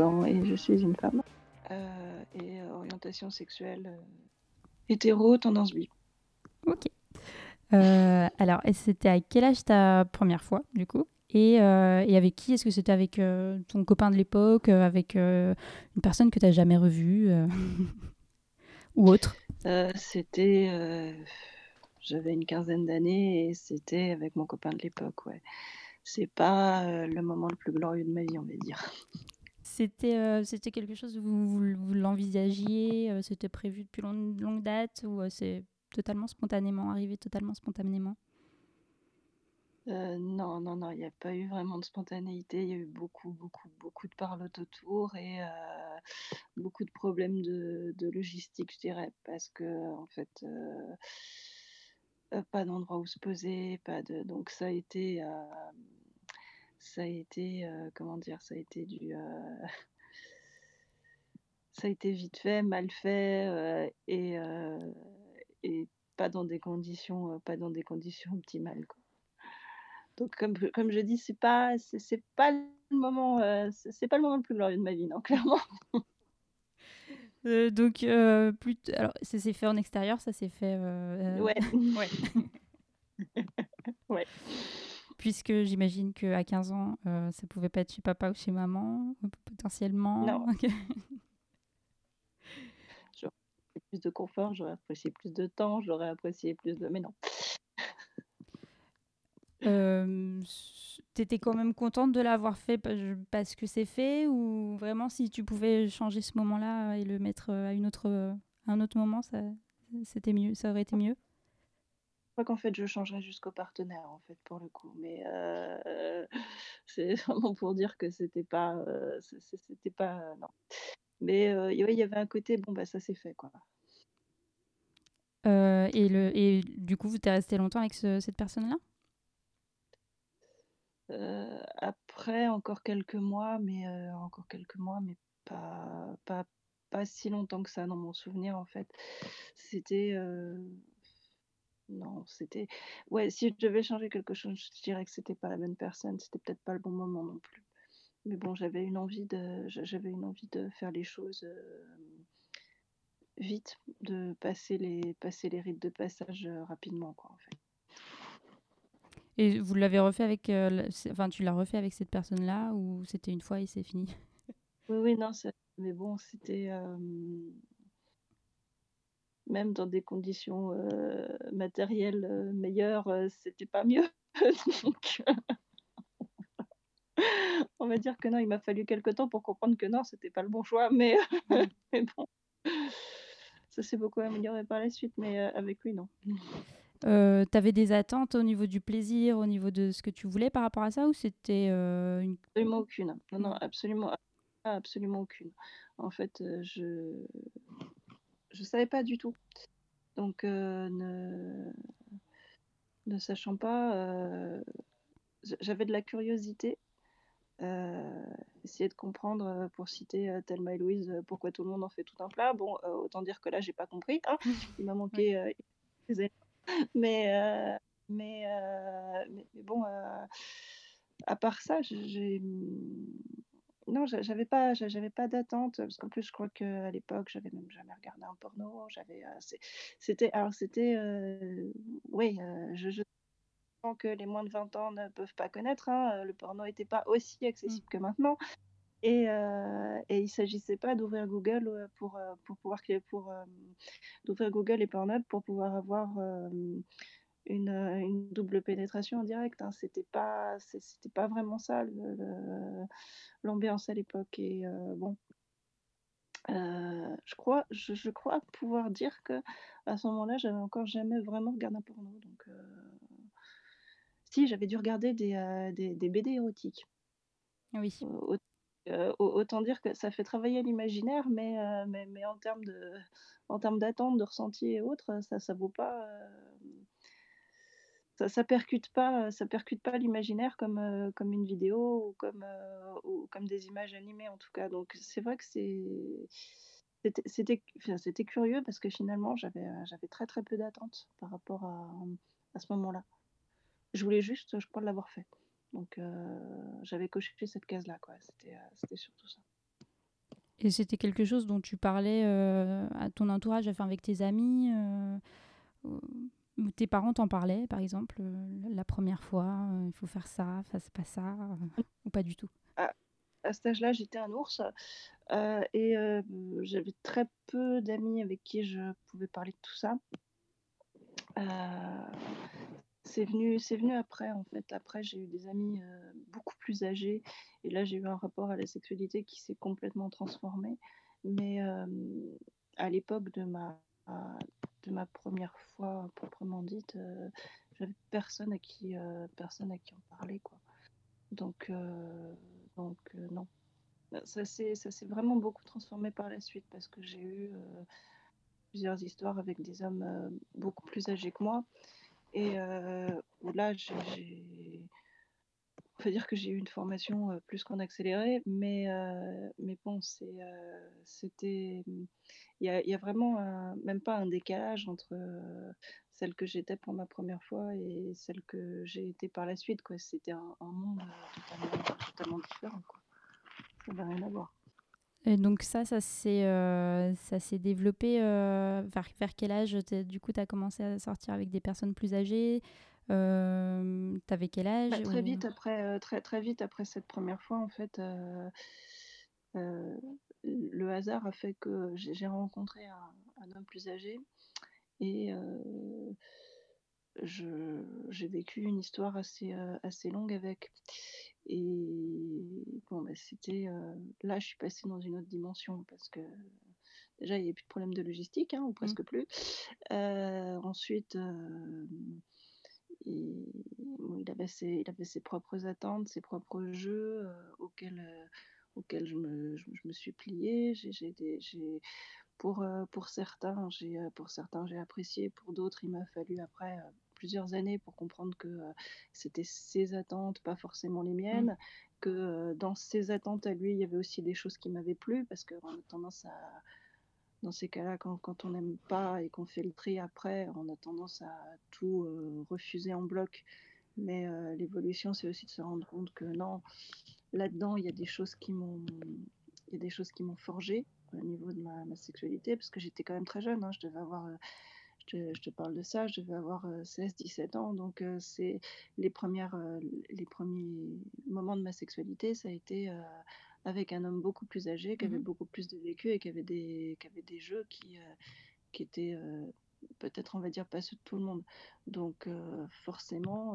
Ans et je suis une femme. Euh, et euh, orientation sexuelle euh, hétéro, tendance bi. Ok. Euh, alors, c'était à quel âge ta première fois, du coup? Et, euh, et avec qui? Est-ce que c'était avec euh, ton copain de l'époque, euh, avec euh, une personne que tu n'as jamais revue euh, ou autre? Euh, c'était. euh, J'avais une quinzaine d'années et c'était avec mon copain de l'époque, ouais. C'est pas euh, le moment le plus glorieux de ma vie, on va dire. C'était euh, c'était quelque chose où vous, vous, l'envisagiez euh, C'était prévu depuis long- longue date Ou euh, c'est totalement spontanément arrivé, totalement spontanément? Non, non, non, il n'y a pas eu vraiment de spontanéité. Il y a eu beaucoup, beaucoup, beaucoup de parlotte autour et beaucoup de problèmes de, de logistique, je dirais, parce que en fait, pas d'endroit où se poser, pas de. Donc ça a été, ça a été, euh, comment dire, ça a été du, euh, ça a été vite fait, mal fait euh, et euh, et pas dans des conditions, euh, pas dans des conditions optimales, quoi. Donc comme, comme je dis, c'est pas c'est pas le moment euh, c'est pas le moment le plus glorieux de ma vie, non, clairement. Euh, Donc, euh, plus alors, ça s'est fait en extérieur, ça s'est fait... Ouais. ouais. Ouais. Puisque j'imagine qu'à 15 ans, euh, ça pouvait pas être chez papa ou chez maman, potentiellement. Non. Ok. Plus de confort, j'aurais apprécié plus de temps, j'aurais apprécié plus de mais non. Euh, T'étais quand même contente de l'avoir fait parce que c'est fait ou vraiment si tu pouvais changer ce moment-là et le mettre euh, à une autre, euh, à un autre moment, ça, c'était mieux, ça aurait été mieux? Crois qu'en fait, je changerais jusqu'au partenaire, en fait, pour le coup. Mais euh, c'est vraiment pour dire que c'était pas, euh, c'était pas, non. Mais euh, ouais, il y avait un côté, bon bah ça c'est fait quoi. Et, le, et du coup, vous t'es resté longtemps avec ce- cette personne-là? Après encore quelques mois, mais encore quelques mois, mais pas, pas, pas si longtemps que ça dans mon souvenir en fait. C'était, non, c'était, ouais, si je devais changer quelque chose, je dirais que c'était pas la bonne personne, c'était peut-être pas le bon moment non plus. Mais bon, j'avais une envie de, j'a- j'avais une envie de faire les choses euh, vite, de passer les, passer les rites de passage euh, rapidement quoi en fait. Et vous l'avez refait avec, euh, la- enfin, tu l'as refait avec cette personne-là ou c'était une fois et c'est fini? Oui, oui, non, ça- mais bon, c'était même dans des conditions euh, matérielles euh, meilleures, euh, c'était pas mieux. Donc, on va dire que non, il m'a fallu quelque temps pour comprendre que non, c'était pas le bon choix, mais, mais bon, ça s'est beaucoup amélioré par la suite, mais euh, avec lui, non. Euh, T'avais des attentes au niveau du plaisir, au niveau de ce que tu voulais par rapport à ça ou c'était euh, une... Absolument aucune. Non, non, absolument, absolument aucune. En fait, euh, je je savais pas du tout. Donc, euh, ne ne sachant pas, euh, j'avais de la curiosité. euh, essayer de comprendre, euh, pour citer euh, Thelma et Louise, euh, pourquoi tout le monde en fait tout un plat. Bon, autant dire que là, j'ai pas compris. hein. Il m'a manqué des. Mais, mais, mais, mais bon, à part ça, j'ai non, j'a- j'avais pas, j'a- j'avais pas d'attente parce qu'en plus, je crois qu'à l'époque, j'avais même jamais regardé un porno. J'avais, c'était, alors c'était, oui, je, je que les moins de 20 ans ne peuvent pas connaître. hein, le porno n'était pas aussi accessible que maintenant. Et, euh, et il s'agissait pas d'ouvrir Google pour, pour pouvoir pour euh, d'ouvrir Google et Pornhub pour pouvoir avoir euh, une, euh, une double pénétration en direct. Hein. C'était pas, c'était pas vraiment ça l'ambiance à l'époque. Et euh, bon, euh, je crois, je, je crois pouvoir dire que à ce moment-là, j'avais encore jamais vraiment regardé un porno. Donc, euh, si, j'avais dû regarder des, des, des BD érotiques. Oui. Au- euh, au- autant dire que ça fait travailler l'imaginaire, mais, euh, mais, mais en termes de, en termes d'attente, de ressenti et autres, ça, ça vaut pas, euh, ça, ça percute pas, ça pas l'imaginaire comme, comme une vidéo ou comme, comme des images animées en tout cas. Donc c'est vrai que c'est, c'était, curieux parce que finalement j'avais, j'avais très très peu d'attente par rapport à, à ce moment-là. Je voulais juste, je crois, l'avoir fait. Donc j'avais coché cette case-là, quoi. C'était, surtout ça. Et c'était quelque chose dont tu parlais à ton entourage, enfin avec tes amis tes parents t'en parlaient, par exemple, euh, la première fois, euh, il faut faire ça, enfin, c'est pas ça, euh, ou pas du tout? à cet âge-là, j'étais un ours et j'avais très peu d'amis avec qui je pouvais parler de tout ça. C'est venu, c'est venu après, en fait. Après, j'ai eu des amis beaucoup plus âgés et là, j'ai eu un rapport à la sexualité qui s'est complètement transformé. Mais à l'époque de ma, de ma première fois proprement dite, euh, j'avais personne à qui, euh, personne à qui en parler, quoi. Donc, euh, donc non. Ça s'est, vraiment beaucoup transformé par la suite parce que j'ai eu plusieurs histoires avec des hommes beaucoup plus âgés que moi. Et là, j'ai- on peut dire que j'ai eu une formation plus qu'en accéléré, mais, mais bon, c'était. A, il y a vraiment même pas un décalage entre celle que j'étais pour ma première fois et celle que j'ai été par la suite. C'était un, monde totalement, totalement différent. Quoi. Ça n'avait rien à voir. Et donc ça, ça s'est développé vers, vers quel âge Du coup, tu as commencé à sortir avec des personnes plus âgées? Euh, T'avais quel âge Bah, très ou- vite après, euh, très très vite après cette première fois, en fait, euh, euh, le hasard a fait que j'ai rencontré un, un homme plus âgé et j'ai vécu une histoire assez euh, assez longue avec. Et bon, bah, c'était euh, là, je suis passée dans une autre dimension parce que déjà il n'y avait plus de problème de logistique, hein, ou presque plus. Euh, ensuite. Il, bon, il avait ses, il avait ses propres attentes, ses propres jeux euh, auxquels, euh, auxquels je, me, je, je me suis pliée. Pour, pour certains, j'ai, euh, pour certains, j'ai apprécié. Pour d'autres, il m'a fallu après euh, plusieurs années pour comprendre que euh, c'était ses attentes, pas forcément les miennes. Que euh, dans ses attentes à lui, il y avait aussi des choses qui m'avaient plu parce qu'on a tendance à dans ces cas-là, quand, on n'aime pas et qu'on fait le tri après, on a tendance à tout euh, refuser en bloc. Mais euh, l'évolution, c'est aussi de se rendre compte que non, là-dedans, il y a des choses qui m'ont, il y a des choses qui m'ont forgé au niveau de ma, sexualité, parce que j'étais quand même très jeune. hein, euh, je, je te parle de ça, je devais avoir 16-17 ans. Donc c'est les premières, les premiers moments de ma sexualité, ça a été avec un homme beaucoup plus âgé, qui avait Mhm. beaucoup plus de vécu et qui avait des, qui avait des jeux qui, euh, qui étaient euh, peut-être, on va dire, pas ceux de tout le monde. Donc euh, forcément,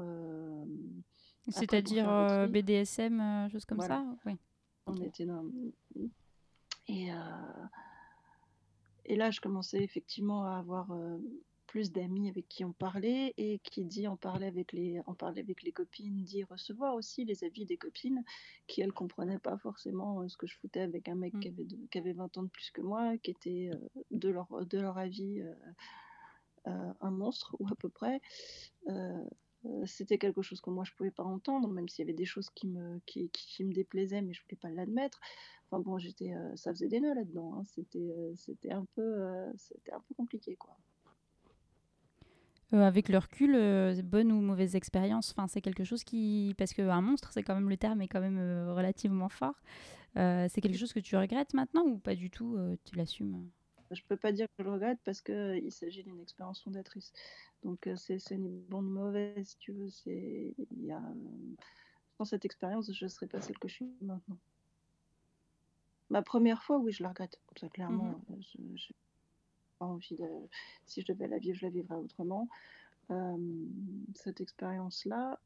C'est-à-dire. BDSM, choses comme Voilà. ça? Oui. on était dans... Et, et là, je commençais effectivement à avoir plus d'amis avec qui on parlait et qui dit en parler avec les, en parler avec les copines, dit recevoir aussi les avis des copines qui, elles, comprenaient pas forcément euh, ce que je foutais avec un mec Mm. qui, avait de- qui avait 20 ans de plus que moi, qui était euh, de, leur, de leur avis euh, un monstre, ou à peu près. C'était quelque chose que moi je pouvais pas entendre, même s'il y avait des choses qui me, qui, qui, qui me déplaisaient, mais je voulais pas l'admettre. Enfin bon, j'étais, euh, ça faisait des nœuds là-dedans. hein. C'était, euh, c'était un peu, euh, c'était un peu compliqué quoi. Euh, avec le recul, euh, bonne ou mauvaise expérience, enfin, c'est quelque chose qui... Parce qu'un monstre, c'est quand même le terme est quand même euh, relativement fort. C'est quelque chose que tu regrettes maintenant ou pas du tout Tu l'assumes? Je peux pas dire que je le regrette parce que euh, il s'agit d'une expérience fondatrice. Donc c'est, ni bon ni mauvais si tu veux. Il y a, sans cette expérience, je serais pas celle que je suis maintenant. Ma première fois, oui, je la regrette. Ça, clairement, euh, je, je envie de. Si je devais la vivre, je la vivrais autrement. Euh, cette expérience-là,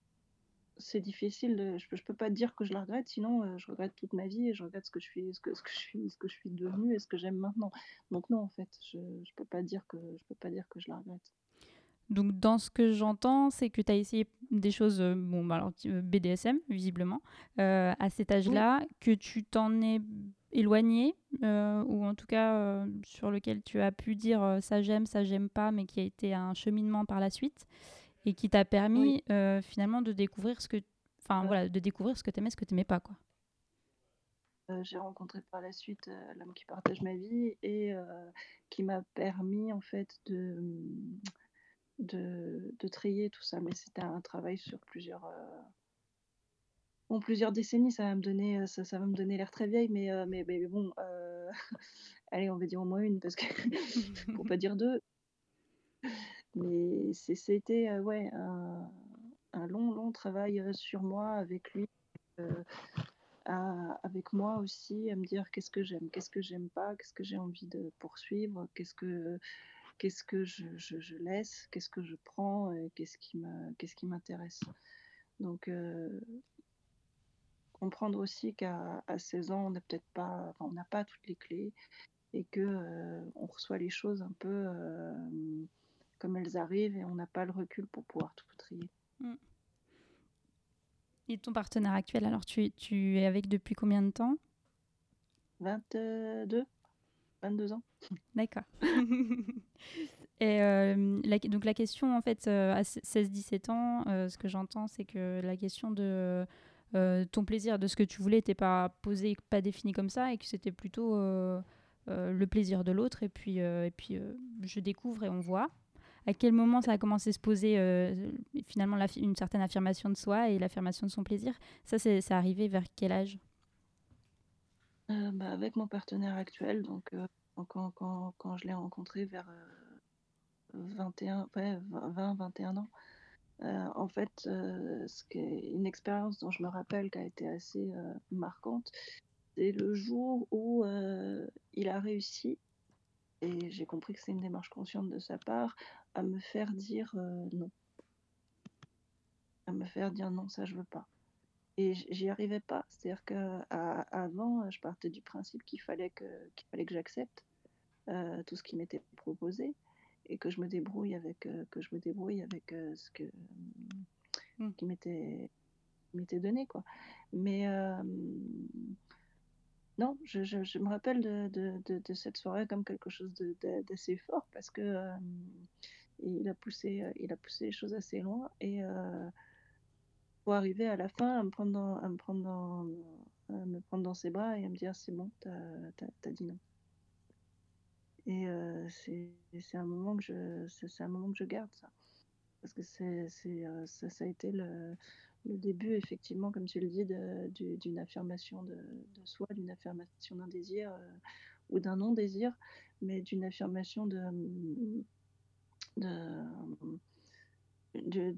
c'est difficile. de- Je, je peux pas dire que je la regrette, sinon euh, je regrette toute ma vie et je regrette ce que je suis, ce que, ce que je suis, ce que je suis devenue et ce que j'aime maintenant. Donc non, en fait, je, je peux pas dire que je peux pas dire que je la regrette. Donc, dans ce que j'entends, c'est que tu as essayé des choses, euh, bon, bah, alors, BDSM, visiblement, euh, à cet âge-là, que tu t'en es éloigné, euh, ou en tout cas euh, sur lequel tu as pu dire euh, ça j'aime, ça j'aime pas, mais qui a été un cheminement par la suite, et qui t'a permis finalement de découvrir ce que, enfin voilà, de découvrir ce que t'aimais, ce que t'aimais pas, quoi. J'ai rencontré par la suite l'homme qui partage ma vie et qui m'a permis en fait de, de, de trier tout ça. Mais c'était un travail sur plusieurs, plusieurs décennies. Ça va me donner, ça, ça va me donner l'air très vieille, mais, mais, bon, allez, on va dire au moins une parce que pour pas dire deux. Mais c'était ouais un, long long travail sur moi avec lui. avec moi aussi, à me dire qu'est-ce que j'aime, qu'est-ce que j'aime pas, qu'est-ce que j'ai envie de poursuivre, qu'est-ce que, qu'est-ce que je, laisse, qu'est-ce que je prends, qu'est-ce qui m'intéresse. Donc, comprendre aussi qu'à à 16 ans, on n'a peut-être pas, enfin, on n'a pas toutes les clés et que euh, on reçoit les choses un peu euh, comme elles arrivent et on n'a pas le recul pour pouvoir tout trier. Et ton partenaire actuel, alors tu, tu es avec depuis combien de temps? 22, 22 ans. D'accord. Et euh, la- donc la question, en fait, à 16-17 ans, ce que j'entends, c'est que la question de euh, ton plaisir, de ce que tu voulais, n'était pas posé, pas défini comme ça, et que c'était plutôt euh, euh, le plaisir de l'autre, et puis, et puis je découvre et on voit. À quel moment ça a commencé à se poser finalement une certaine affirmation de soi et l'affirmation de son plaisir. Ça, c'est arrivé vers quel âge? Bah, avec mon partenaire actuel, donc quand, quand, quand je l'ai rencontré vers euh, 21, ouais, 20, 21 ans, euh, en fait, euh, une expérience dont je me rappelle qui a été assez euh, marquante, c'est le jour où il a réussi, et j'ai compris que c'est une démarche consciente de sa part, à me faire dire non. À me faire dire non, ça je veux pas. Et j'y arrivais pas. C'est-à-dire qu'avant, je partais du principe qu'il fallait que, j'accepte tout ce qui m'était proposé et que je me débrouille avec, euh, que je me débrouille avec euh, ce que, Mm. qui m'était m'était donné. Quoi. Mais euh, non, je, je- je me rappelle de, de- de- de cette soirée comme quelque chose d'assez fort parce que euh, il, a poussé, il a poussé les choses assez loin et euh, pour arriver à la fin à me prendre dans, à me prendre dans, à me prendre dans ses bras et à me dire c'est bon, t'as as, dit non. Et euh, c'est un moment que je c'est un moment que je garde ça. Parce que c'est euh, ça, ça a été le, le début effectivement comme tu le dis d'une affirmation de, soi d'une affirmation d'un désir euh, ou d'un non désir mais d'une affirmation de de de-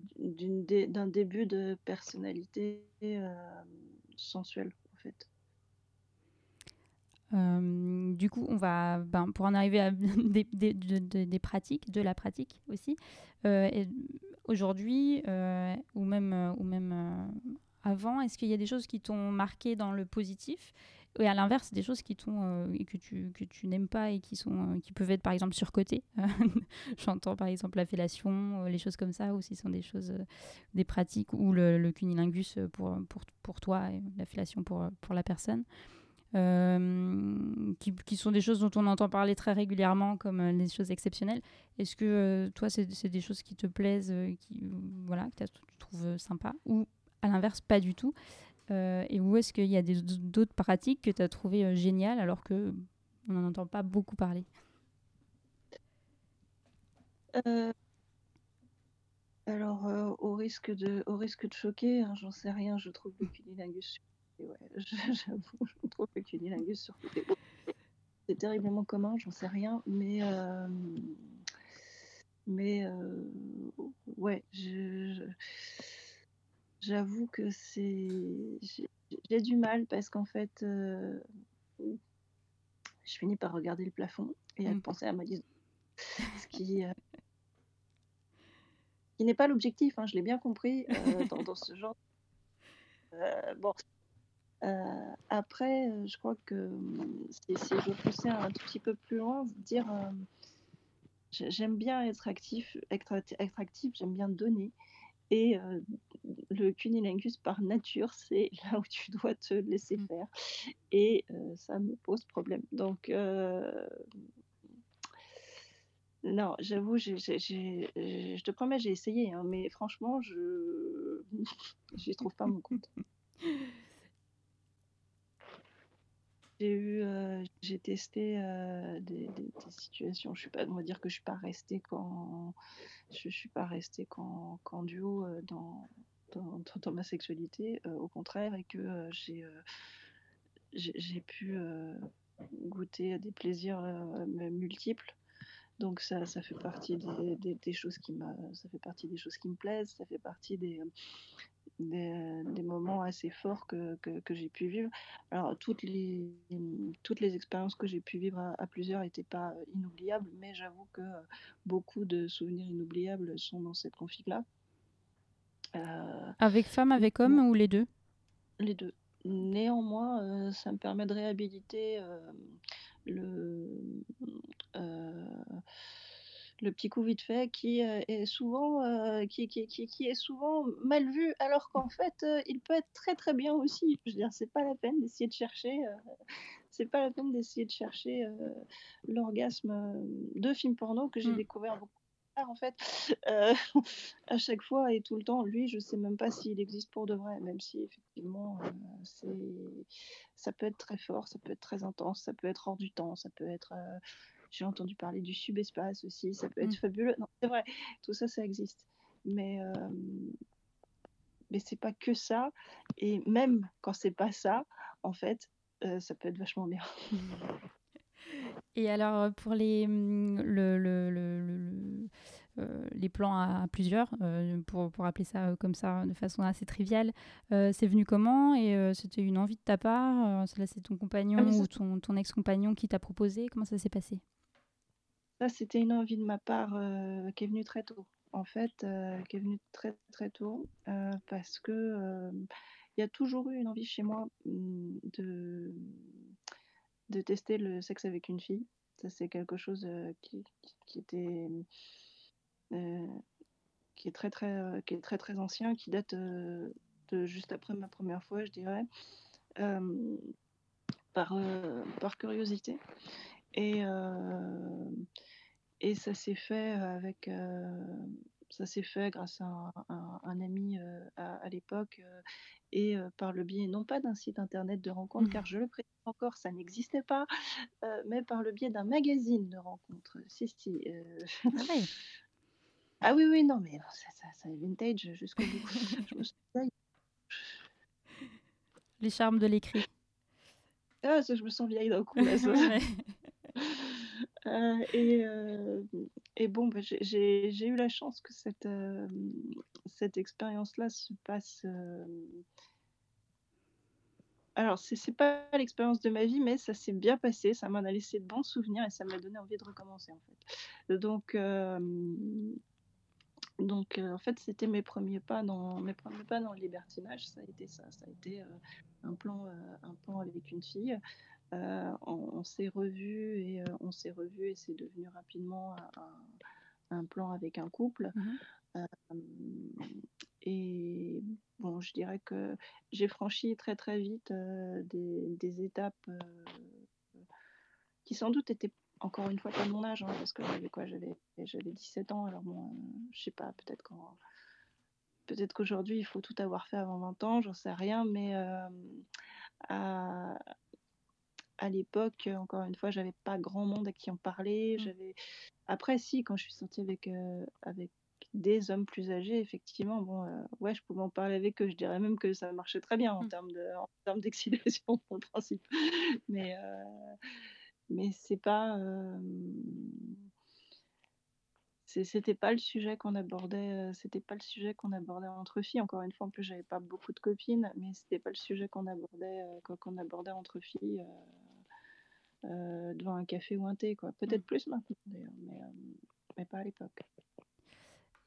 dé- d'un début de personnalité sensuelle en fait Euh, du coup, on va, ben, pour en arriver à des, des- de- de- des pratiques, de la pratique aussi. euh, Aujourd'hui, euh, ou même, ou même avant, est-ce qu'il y a des choses qui t'ont marqué dans le positif? Et à l'inverse, des choses qui t'ont que tu, que tu n'aimes pas et qui, sont, qui peuvent être par exemple surcotées J'entends par exemple la fellation, les choses comme ça, ou si ce sont des choses, des pratiques, ou le, le cunilingus pour, pour, pour toi et la fellation pour, pour la personne euh, qui, sont des choses dont on entend parler très régulièrement comme euh, des choses exceptionnelles. Est-ce que euh, toi, c'est des choses qui te plaisent, euh, qui, euh, voilà, que tu trouves euh, sympa Ou à l'inverse, pas du tout Euh, Et où est-ce qu'il y a d'autres pratiques que tu as trouvées euh, géniales alors que on n'en entend pas beaucoup parler? Euh, alors, euh, au risque de, au risque de choquer, hein, j'en sais rien, je trouve le cunilingus sur ouais, j'avoue, je trouve le cunilingus sur C'est terriblement commun, j'en sais rien, mais, euh, mais euh, ouais, j'avoue que c'est, j'ai du mal parce qu'en fait, euh, je finis par regarder le plafond et à Mm. penser à ma liste. Ce qui, qui n'est pas l'objectif, hein, je l'ai bien compris euh, dans, dans ce genre. Euh, bon. Euh, après, euh, je crois que hum, si, je poussais un tout petit peu plus loin, dire euh, j'ai- j'aime bien être actif, être, être actif, j'aime bien donner. Et euh, le cunilingus, par nature, c'est là où tu dois te laisser Mm. faire. Et euh, ça me pose problème. Donc, euh, non, j'avoue, je te promets, j'ai essayé, hein, mais franchement, je j'y trouve pas mon compte. J'ai eu, euh, j'ai testé euh, des, situations. Je suis pas, on va dire que je suis pas restée qu'en, je, suis pas restée qu'en, duo euh, dans, dans, ma sexualité, au contraire, et que j'ai, j'ai, pu goûter à des plaisirs multiples. Donc ça, ça fait partie des, choses qui m'a, ça fait partie des choses qui me plaisent, ça fait partie des, des, des moments assez forts que, que, que j'ai pu vivre. Alors toutes les, toutes les expériences que j'ai pu vivre à, à plusieurs n'étaient pas euh, inoubliables, mais j'avoue que euh, beaucoup de souvenirs inoubliables sont dans cette config-là. Euh, Avec femme, avec homme ou les deux? Les deux. Néanmoins, euh, ça me permet de réhabiliter euh, le, euh, le petit coup vite fait qui euh, est souvent euh, qui, qui, qui, qui est souvent mal vu alors qu'en fait euh, il peut être très très bien aussi. Je veux dire, c'est pas la peine d'essayer de chercher c'est pas la peine d'essayer de chercher l'orgasme de films porno que j'ai Mm. découvert beaucoup plus tard, en fait à chaque fois et tout le temps. Lui, je sais même pas s'il existe pour de vrai, même si effectivement c'est ça peut être très fort, ça peut être très intense, ça peut être hors du temps, ça peut être j'ai entendu parler du subespace aussi, ça peut être Mm. fabuleux. Non, c'est vrai, tout ça, ça existe. Mais euh, mais c'est pas que ça. Et même quand c'est pas ça, en fait, euh, ça peut être vachement bien. Et alors, euh, pour les, le, le- le- le- le- euh, les plans à, à plusieurs, euh, pour, pour appeler ça comme ça de façon assez triviale, euh, c'est venu comment? Et c'était une envie de ta part? Là, c'est ton compagnon Ah, ça- ou ton, ton ex-compagnon qui t'a proposé? Comment ça s'est passé? Ça, c'était une envie de ma part euh, qui est venue très tôt. En fait, euh, qui est venue très très tôt euh, parce que il y a toujours eu une envie chez moi hum, de tester le sexe avec une fille. Ça, c'est quelque chose qui, était euh, qui est très très très ancien, qui date de juste après ma première fois, je dirais, par par curiosité. Et et ça s'est fait avec ça s'est fait grâce à un, un- un ami euh, à, à l'époque euh, et euh, par le biais non pas d'un site internet de rencontre Mhm. car je le précise encore ça n'existait pas mais par le biais d'un magazine de rencontre si si Ah ouais. ah oui oui non mais ça, ça, ça est vintage jusqu'au bout je me sens vieille. Les charmes de l'écrit. Ah, je me sens vieille d'un coup là, ça. Euh, et, euh, et bon, bah, j'ai- eu la chance que cette, euh, expérience-là se passe. Alors, c'est pas l'expérience de ma vie, mais ça s'est bien passé. Ça m'en a laissé de bons souvenirs et ça m'a donné envie de recommencer, en fait. Donc, en fait, c'était mes premiers pas dans le libertinage. Ça a été ça. Ça a été un plan avec une fille. Euh, on on s'est revus et euh, on s'est revus et c'est devenu rapidement un, plan avec un couple. Mhm. Euh, et bon, je dirais que j'ai franchi très très vite euh, des, des étapes euh, qui sans doute étaient encore une fois pas de mon âge, hein, parce que j'avais quoi, j'avais j'avais 17 ans, alors bon, euh, je sais pas, peut-être quand peut-être qu'aujourd'hui il faut tout avoir fait avant 20 ans, j'en sais rien, mais à, à l'époque, encore une fois, j'avais pas grand monde à qui en parler. Mm. J'avais après si quand je suis sortie avec euh, avec des hommes plus âgés, effectivement, bon, euh, ouais, je pouvais en parler avec eux. Je dirais même que ça marchait très bien en Mm. termes de en termes d'excitation le principe. Mais euh, mais c'est pas euh, c'était pas le sujet qu'on abordait euh, c'était pas le sujet qu'on abordait entre filles encore une fois en plus j'avais pas beaucoup de copines mais c'était pas le sujet qu'on abordait euh, qu'on abordait entre filles euh, devant un café ou un thé quoi peut-être Mm. plus maintenant d'ailleurs mais, euh, mais pas à l'époque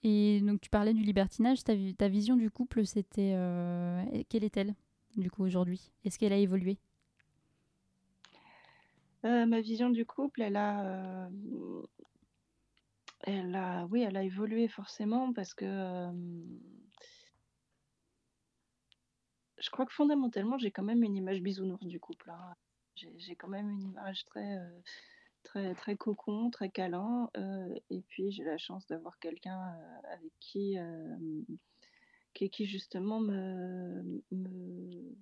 Et donc, tu parlais du libertinage. Ta, ta vision du couple, c'était. euh, quelle est-elle, du coup, aujourd'hui? Est-ce qu'elle a évolué? Ma vision du couple elle a elle a oui elle a évolué forcément parce que euh, je crois que fondamentalement, j'ai quand même une image bisounours du couple. hein. J'ai quand même une image très, euh, très, très cocon, très câlin. euh, et puis, j'ai la chance d'avoir quelqu'un euh, avec qui, qui, qui justement me, me,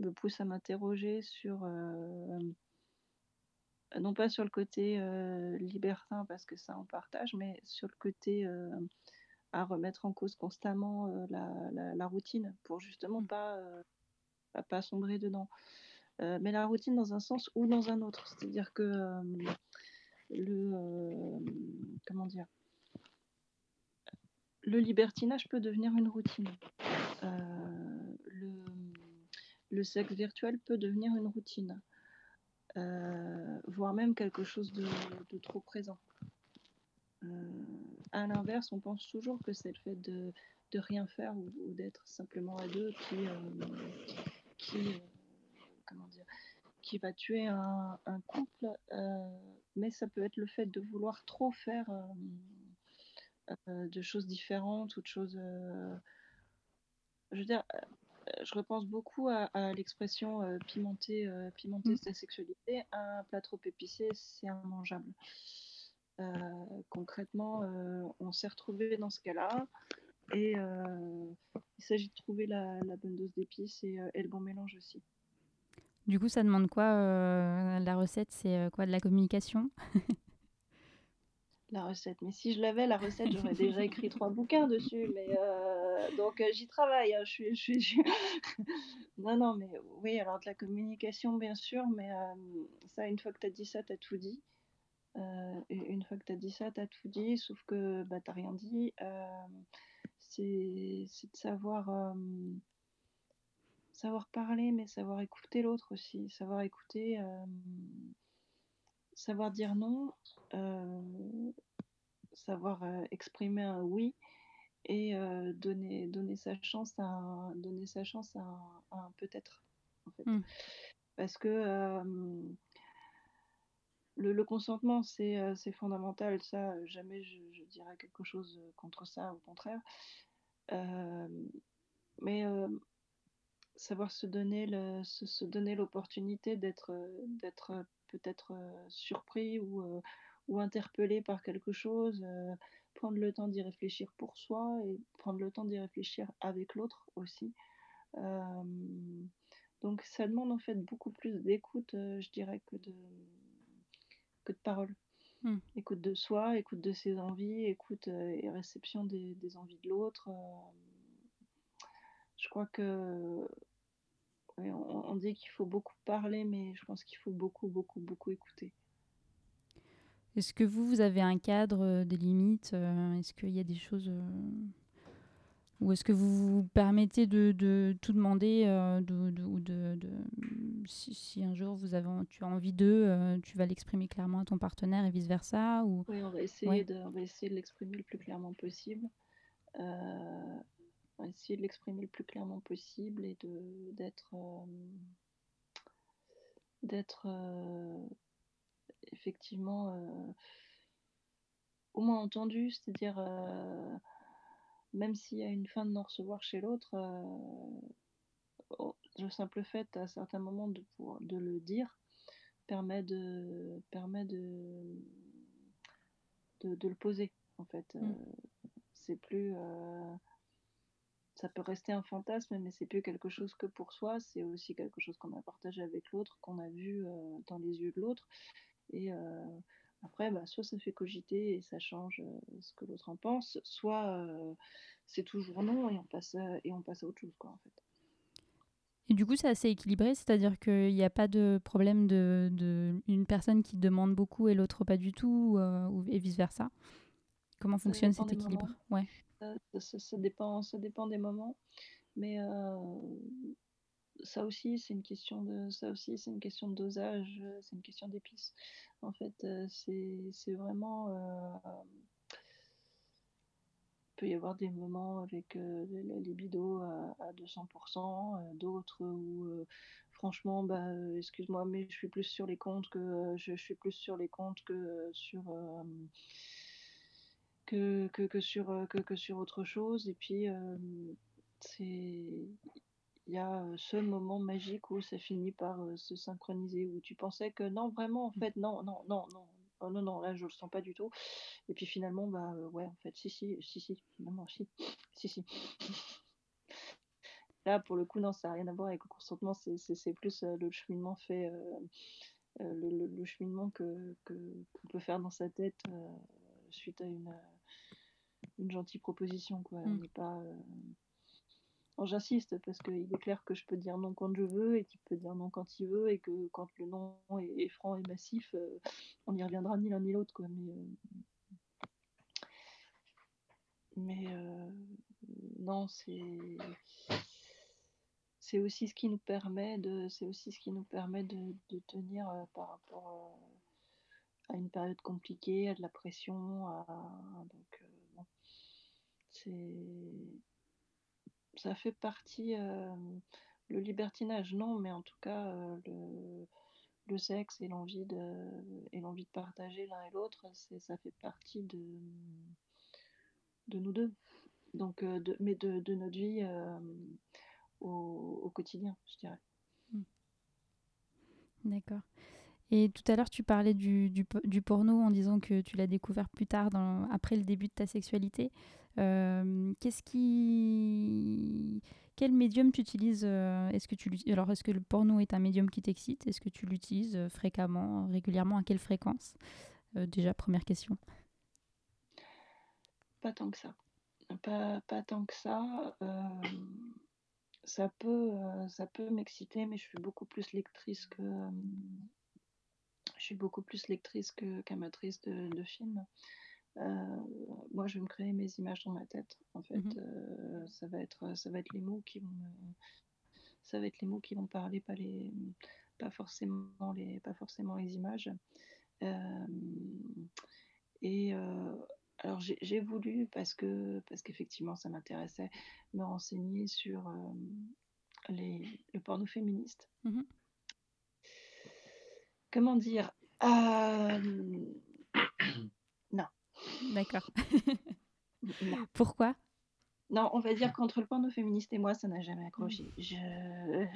me pousse à m'interroger sur, non pas sur le côté euh, libertin, parce que ça on partage, mais sur le côté euh, à remettre en cause constamment euh, la, la- la routine pour justement euh, pas, pas sombrer dedans. Euh, mais la routine dans un sens ou dans un autre. C'est-à-dire que euh, le. euh, comment dire Le libertinage peut devenir une routine. Le, sexe virtuel peut devenir une routine. Voire même quelque chose de, trop présent. À l'inverse, on pense toujours que c'est le fait de, rien faire ou, d'être simplement à deux qui, qui, comment dire, qui va tuer un, un couple, euh, mais ça peut être le fait de vouloir trop faire euh, euh, de choses différentes ou de choses. je veux dire, je repense beaucoup à, à l'expression euh, pimenter, euh, pimenter Mm. sa sexualité. Un plat trop épicé, c'est immangeable. Euh, concrètement, on s'est retrouvé dans ce cas-là. Et il s'agit de trouver la, la bonne dose d'épices et, et le bon mélange aussi. Du coup, ça demande quoi euh, La recette, c'est euh, quoi De la communication? La recette. Mais si je l'avais, la recette, j'aurais déjà écrit trois bouquins dessus. Mais euh, donc j'y travaille. hein. Je suis, non, non, mais oui, alors de la communication, bien sûr. Mais ça, une fois que tu as dit ça, tu as tout dit. Euh, une fois que tu as dit ça, tu as tout dit, sauf que bah, tu rien dit. C'est de savoir, savoir parler, mais savoir écouter l'autre aussi. Savoir écouter, euh, savoir dire non, euh, savoir exprimer un oui et euh, donner, donner sa chance à un, donner sa chance à un, peut-être. En fait. Mm. Parce que euh, le, le consentement, c'est fondamental. Ça, jamais je, je dirais quelque chose contre ça, au contraire. Euh, mais savoir se donner le, se, se donner l'opportunité d'être euh, d'être euh, peut-être euh, surpris ou, ou interpellé par quelque chose, euh, prendre le temps d'y réfléchir pour soi et prendre le temps d'y réfléchir avec l'autre aussi. Euh, donc ça demande en fait beaucoup plus d'écoute, euh, je dirais, que de, que de parole. Hmm. Écoute de soi, écoute de ses envies, écoute et réception des, des envies de l'autre. je crois que on, on dit qu'il faut beaucoup parler, mais je pense qu'il faut beaucoup, beaucoup, beaucoup écouter. Est-ce que vous, vous avez un cadre, euh, des limites euh, Est-ce qu'il y a des choses... euh, Ou est-ce que vous vous permettez de, de tout demander euh, de, de- ou de, de- si, si un jour vous avez, tu as envie d'eux, euh, tu vas l'exprimer clairement à ton partenaire et vice-versa ou... Oui, on va essayer Ouais. de, on va essayer de l'exprimer le plus clairement possible. Euh, essayer de l'exprimer le plus clairement possible et de d'être euh, d'être euh, effectivement euh, au moins entendu, c'est-à-dire même s'il y a une fin de non-recevoir chez l'autre, oh, le simple fait à certains moments de, pouvoir- de le dire permet de permet de de, de le poser en fait. Mm. Euh, c'est plus euh, ça peut rester un fantasme, mais c'est plus quelque chose que pour soi, c'est aussi quelque chose qu'on a partagé avec l'autre, qu'on a vu euh, dans les yeux de l'autre. Et euh, après, bah, soit ça fait cogiter et ça change euh, ce que l'autre en pense, soit c'est toujours non et on passe à, et on passe à autre chose quoi en fait. Et du coup, c'est assez équilibré, c'est-à-dire qu'il n'y a pas de problème de, de une personne qui demande beaucoup et l'autre pas du tout, ou, et vice-versa. Comment Ça fonctionne cet équilibre? Ouais. Ça, dépend, ça dépend des moments, mais euh, ça aussi c'est une question de, ça aussi c'est une question de dosage, euh, c'est une question d'épices. En fait, euh, c'est vraiment, il peut y avoir des moments avec la libido à, à 200%, euh, d'autres où franchement, bah, excuse-moi, mais je suis plus sur les comptes que je, suis plus sur les comptes que sur que, que, que sur, euh, que, que sur autre chose. Et puis, c'est il y a euh, ce moment magique où ça finit par euh, se synchroniser, où tu pensais que non, vraiment, en fait, non, non, non, non, oh, non, non, là, je le sens pas du tout. Et puis finalement, bah ouais, en fait, si, si, si, si, finalement, si, si, si. Là, pour le coup, non, ça n'a rien à voir avec le consentement, c'est plus euh, le cheminement fait, euh, euh, le, le- le cheminement que, que, qu'on peut faire dans sa tête suite à une, euh, une gentille proposition, quoi. On Mm. n'est pas. euh, Bon, j'insiste parce qu'il est clair que je peux dire non quand je veux et qu'il peut dire non quand il veut et que quand le non est, est franc et massif, euh, on n'y reviendra ni l'un ni l'autre, quoi. Mais, mais non, c'est c'est aussi ce qui nous permet de c'est aussi ce qui nous permet de, de tenir par rapport à une période compliquée, à de la pression, à donc euh, bon, c'est ça fait partie euh, le libertinage non, mais en tout cas euh, le le sexe et l'envie de l'envie de partager l'un et l'autre, c'est ça fait partie de de nous deux. Donc de, mais de, de notre vie au, au quotidien, je dirais. D'accord. Et tout à l'heure, tu parlais du, du, po- du porno en disant que tu l'as découvert plus tard, après le début de ta sexualité. Euh, qu'est-ce qui... Quel médium tu utilises euh, Est-ce que tu alors est-ce que le porno est un médium qui t'excite? Est-ce que tu l'utilises euh, fréquemment, régulièrement? À quelle fréquence? Déjà première question. Pas tant que ça. Pas, pas tant que ça. ça peut, ça peut m'exciter, mais je suis beaucoup plus lectrice que je suis beaucoup plus lectrice qu'amatrice de, de films. Euh, moi, je vais me créer mes images dans ma tête. En fait. Euh, ça va être, ça va être les mots qui vont, me- ça va être les mots qui vont parler, pas les, pas forcément les, pas forcément les images. Euh, et euh, alors j'ai voulu parce que parce qu'effectivement ça m'intéressait me renseigner sur les, le porno féministe. Mhm. Comment dire Euh, D'accord. non. Pourquoi? Non, on va dire qu'entre le porno féministe et moi, ça n'a jamais accroché. Je...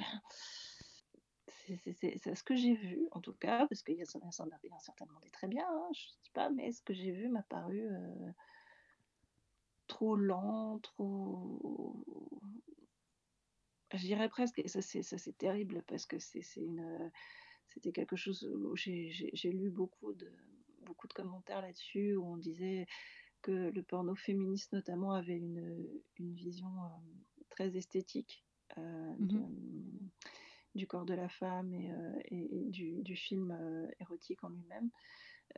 C'est ce que j'ai vu, en tout cas, parce qu'il y y en a certainement des très bien, hein, je ne dis pas, mais ce que j'ai vu m'a paru euh, trop lent, trop... Je dirais presque, et ça c'est terrible, parce que c'est une... C'était quelque chose où j'ai lu beaucoup de, beaucoup de commentaires là-dessus, où on disait que le porno féministe notamment avait une, une vision euh, très esthétique euh, de- du corps de la femme et, euh, et- et du, du film érotique en lui-même.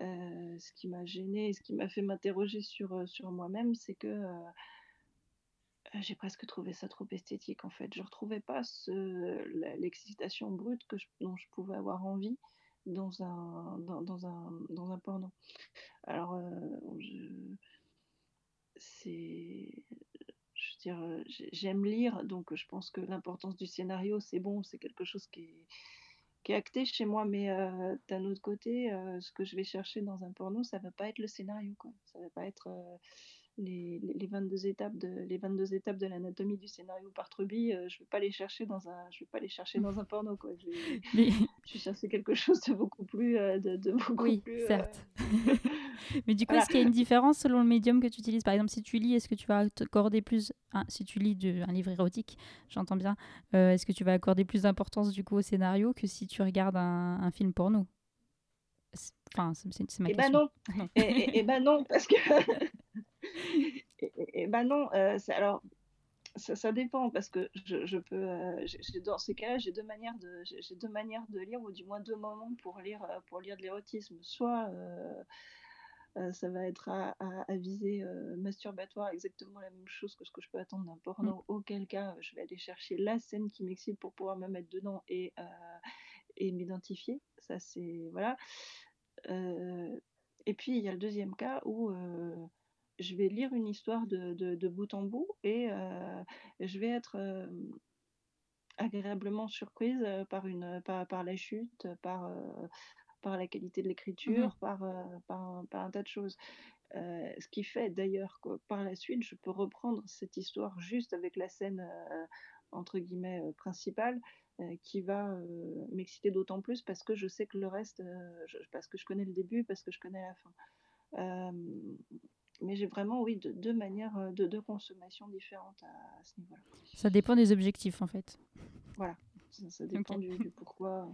Ce qui m'a gênée et ce qui m'a fait m'interroger sur, sur moi-même, c'est que j'ai presque trouvé ça trop esthétique en fait. Je retrouvais pas l'excitation brute dont je pouvais avoir envie dans un, dans, un, dans un porno. Alors, euh, je- euh, j'ai- j'aime lire, donc je pense que l'importance du scénario, c'est bon, c'est quelque chose qui est, acté chez moi, mais euh, d'un autre côté, euh, ce que je vais chercher dans un porno, ça va pas être le scénario, quoi. Ça va pas être euh, les, les, les 22 étapes de les 22 étapes de l'anatomie du scénario par Truby, euh, je vais pas les chercher dans un je vais pas les chercher dans un porno, quoi. Je vais, je vais chercher quelque chose de beaucoup plus euh, de, de beaucoup Oui, plus euh, certes. Mais du coup, Voilà. est-ce qu'il y a une différence selon le médium que tu utilises? Par exemple, si tu lis, est-ce que tu vas accorder plus... si tu lis de- un livre érotique, j'entends bien, est-ce que tu vas accorder plus d'importance du coup au scénario que si tu regardes un, un film porno? Enfin, c'est ma Eh ben question. non. Non. Et, et- et ben non, parce que. et, ben non, euh, alors ça, ça dépend parce que je, je peux. euh, j'ai- dans ces cas-là, j'ai deux manières de, j'ai deux manières de lire ou du moins deux moments pour lire euh, pour lire de l'érotisme. Soit euh, ça va être à, à, à visée euh, masturbatoire, exactement la même chose que ce que je peux attendre d'un porno. Auquel cas, je vais aller chercher la scène qui m'excite pour pouvoir me mettre dedans et et m'identifier. Ça c'est voilà. Et puis il y a le deuxième cas où je vais lire une histoire de, de, de bout en bout et euh, je vais être euh, agréablement surprise euh, par, une, par, par la chute, par, euh, par la qualité de l'écriture, par, par, un- par un tas de choses. Ce qui fait d'ailleurs que par la suite, je peux reprendre cette histoire juste avec la scène entre guillemets principal qui va m'exciter d'autant plus parce que je sais que le reste, parce que je connais le début, parce que je connais la fin. Mais j'ai vraiment, oui, deux manières de, de, consommation différentes à, ce niveau-là. Ça dépend des objectifs, en fait. Voilà, ça, dépend du, pourquoi.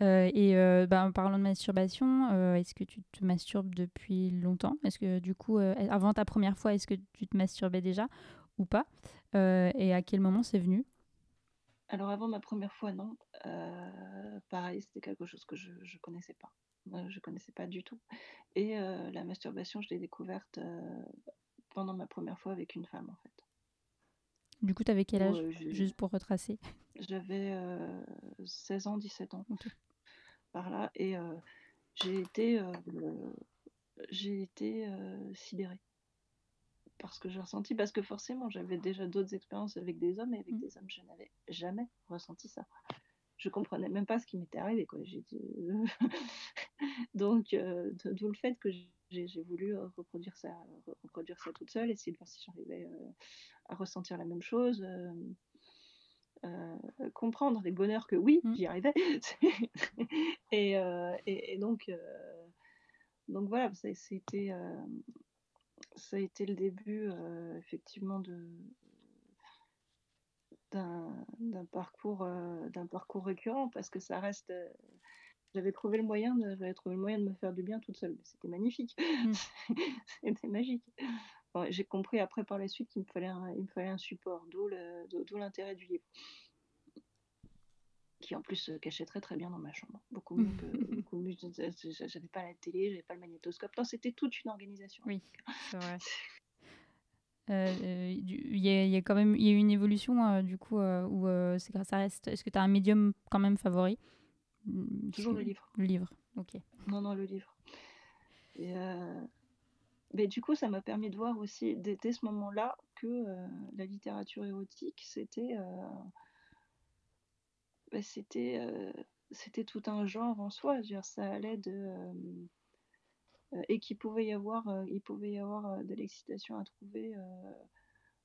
Euh, et euh, bah, en parlant de masturbation, euh, est-ce que tu te masturbes depuis longtemps? Est-ce que du coup, avant ta première fois, est-ce que tu te masturbais déjà ou pas? Et à quel moment c'est venu? Alors avant ma première fois, non. pareil, c'était quelque chose que je ne connaissais pas. je connaissais pas du tout. Et la masturbation, je l'ai découverte pendant ma première fois avec une femme, en fait. Du coup, tu avais quel âge Juste pour retracer? J'avais 16 ans, 17 ans. Par là. Et j'ai été, j'ai été sidérée. Parce que j'ai ressenti, parce que forcément, j'avais déjà d'autres expériences avec des hommes et avec mmh. des hommes, je n'avais jamais ressenti ça. Je comprenais même pas ce qui m'était arrivé. Quoi. Donc, d'où le fait que j'ai voulu reproduire ça, reproduire ça toute seule, essayer de voir si j'arrivais à ressentir la même chose. comprendre les bonheurs que oui, mmh. j'y arrivais. et, et, donc, donc voilà, ça, ça, a été, le début effectivement de d'un parcours d'un parcours récurrent parce que ça reste j'avais trouvé le moyen de, j'avais trouvé le moyen de me faire du bien toute seule. C'était magnifique. Mmh. C'était magique. j'ai compris après par la suite qu'il me fallait un, il me fallait un support, d'où l'intérêt du livre. Qui en plus se cachait très très bien dans ma chambre. Beaucoup mieux que. beaucoup mieux, j'avais pas la télé, j'avais pas le magnétoscope. Non, c'était toute une organisation. Oui, c'est vrai. Euh, il y, a, y, a quand même y a eu une évolution euh, du coup euh, où ça reste. Est-ce que tu as un médium quand même favori? Toujours le livre. Le livre, ok. Non, non, le livre. Et euh, Mais du coup, ça m'a permis de voir aussi, dès, ce moment-là, que euh, la littérature érotique, c'était. Euh, bah, c'était, c'était tout un genre en soi. Dire, ça allait de. et qu'il pouvait y avoir, il pouvait y avoir de l'excitation à trouver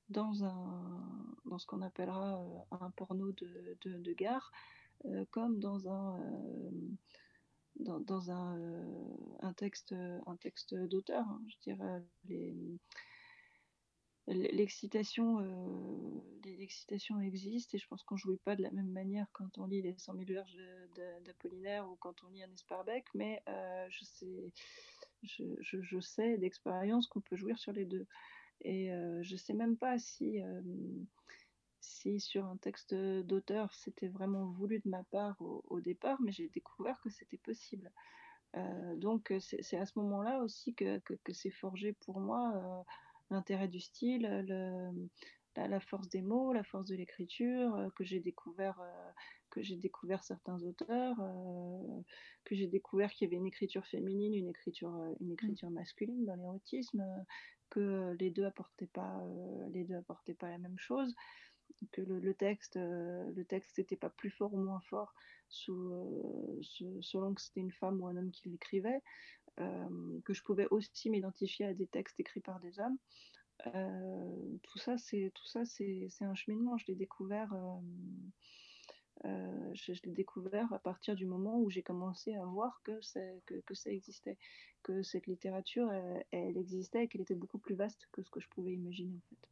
dans, un, dans ce qu'on appellera un porno de, de, de gare. Euh, comme dans un, euh, dans, dans un, euh, un, texte, un texte d'auteur. Hein, je dirais les l'excitation l'excitation existe et je pense qu'on jouit pas de la même manière quand on lit les 100 000 verges d'Apollinaire ou quand on lit un Esparbec mais je sais je, je, sais d'expérience qu'on peut jouir sur les deux et je sais même pas si si sur un texte d'auteur c'était vraiment voulu de ma part au, départ, mais j'ai découvert que c'était possible. Euh, donc c'est à ce moment-là aussi que, que, c'est forgé pour moi euh, l'intérêt du style, le, la, force des mots, la force de l'écriture, euh, que j'ai découvert, que j'ai découvert certains auteurs, que j'ai découvert qu'il y avait une écriture féminine, une écriture, une mmh. écriture masculine dans l'érotisme, que les deux apportaient pas, les deux apportaient pas la même chose que le, texte euh, le texte n'était pas plus fort ou moins fort euh, selon que c'était une femme ou un homme qui l'écrivait, euh, que je pouvais aussi m'identifier à des textes écrits par des hommes. tout ça, c'est tout ça, c'est un cheminement. Je l'ai découvert. je, l'ai découvert à partir du moment où j'ai commencé à voir que, que, que, ça existait, que cette littérature, elle, elle existait et qu'elle était beaucoup plus vaste que ce que je pouvais imaginer en fait.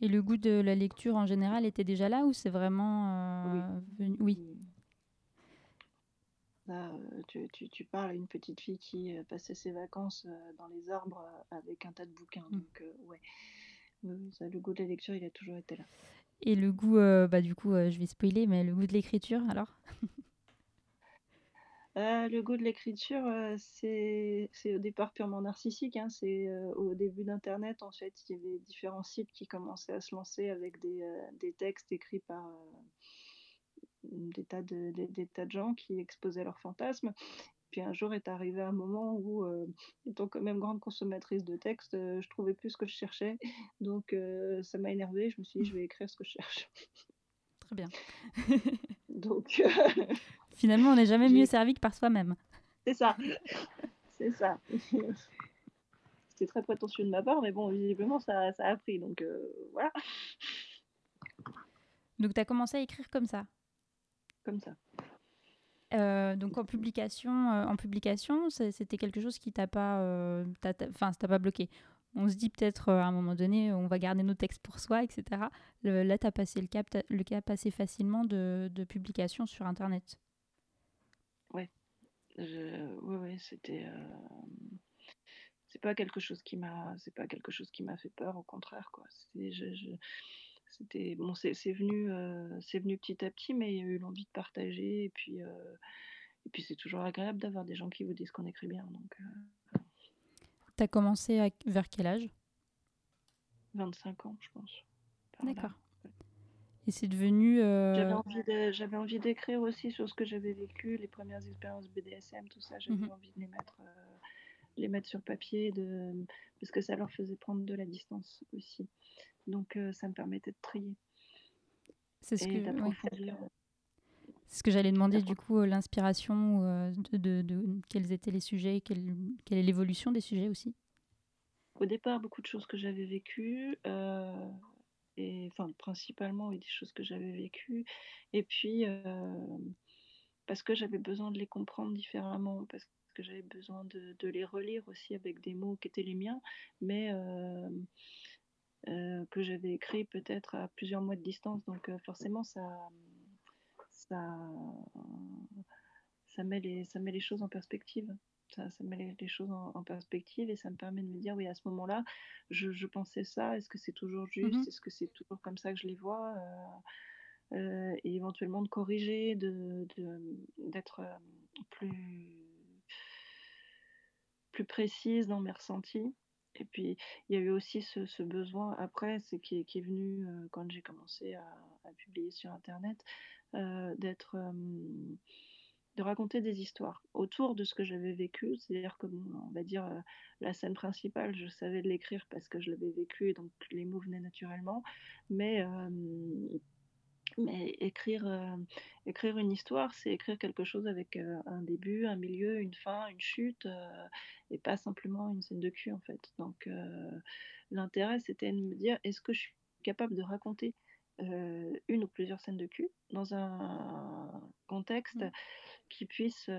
Et le goût de la lecture en général était déjà là ou c'est vraiment euh, venu? Oui. Là, euh, tu, tu, tu, parles à une petite fille qui euh, passait ses vacances dans les arbres avec un tas de bouquins. Mm. Donc, ouais. le goût de la lecture, il a toujours été là. Et le goût, bah, du coup, je vais spoiler, mais le goût de l'écriture, alors? Euh, le goût de l'écriture, euh, c'est au départ purement narcissique. Hein. C'est euh, au début d'Internet, en fait, il y avait différents sites qui commençaient à se lancer avec des, des textes écrits par des, tas de, des, tas de gens qui exposaient leurs fantasmes. Puis un jour est arrivé un moment où, étant quand même grande consommatrice de textes, je trouvais plus ce que je cherchais. Donc ça m'a énervée. Je me suis dit, je vais écrire ce que je cherche. Très bien. Donc. Finalement, on n'est jamais mieux servi que par soi-même. C'est ça. C'est ça. c'est très prétentieux de ma part, mais bon, visiblement, ça, ça a pris, donc euh, voilà, Donc, tu as commencé à écrire comme ça. Comme ça. Euh, donc en publication, euh, en publication, c'était quelque chose qui t'a pas, euh, enfin, t'a pas bloqué. On se dit peut-être euh, à un moment donné, on va garder nos textes pour soi, etc. Le- là, tu as passé le cap, t'as- le cap assez facilement de, de publication sur Internet. Je... Ouais, ouais, c'était. euh, C'est pas quelque chose qui m'a, c'est pas quelque chose qui m'a fait peur, au contraire, quoi. C'est, je, je- C'était bon, c'est venu, euh, c'est venu petit à petit, mais il y a eu l'envie de partager, et puis, euh, et puis c'est toujours agréable d'avoir des gens qui vous disent qu'on écrit bien. Donc, euh, Tu as commencé à- vers quel âge? 25 ans, je pense. D'accord. Et c'est devenu... euh, J'avais envie d'écrire aussi sur ce que j'avais vécu, les premières expériences BDSM, tout ça. J'avais Mhm. envie de les mettre, euh, les mettre sur papier, de... parce que ça leur faisait prendre de la distance aussi. Donc euh, ça me permettait de trier c'est ce et que, ouais. d'approfondir. C'est ce que j'allais demander du coup, euh, l'inspiration, euh, de, de- de- quels étaient les sujets, quelle, quelle est l'évolution des sujets aussi? Au départ, beaucoup de choses que j'avais vécues, euh, et enfin principalement oui, des choses que j'avais vécues, et puis euh, parce que j'avais besoin de les comprendre différemment, parce que j'avais besoin de, de les relire aussi avec des mots qui étaient les miens, mais euh, euh, que j'avais écrits peut-être à plusieurs mois de distance, donc euh, forcément ça, ça, ça met les, ça met les choses en perspective. Ça, ça met les, les choses en, en perspective et ça me permet de me dire, oui, à ce moment-là, je, je pensais ça, est-ce que c'est toujours juste, Mhm. est-ce que c'est toujours comme ça que je les vois? Euh, et éventuellement de corriger, de, de- d'être plus, plus précise dans mes ressentis. Et puis, il y a eu aussi ce, besoin après, c'est qui, est- venu quand j'ai commencé à, publier sur Internet, d'être, de raconter des histoires autour de ce que j'avais vécu. C'est-à-dire que, on va dire, la scène principale, je savais l'écrire parce que je l'avais vécu et donc les mots venaient naturellement. Mais, mais écrire, euh, écrire une histoire, c'est écrire quelque chose avec euh, un début, un milieu, une fin, une chute, euh, et pas simplement une scène de cul en fait. Donc l'intérêt c'était de me dire est-ce que je suis capable de raconter une ou plusieurs scènes de cul dans un contexte Mm. qui puisse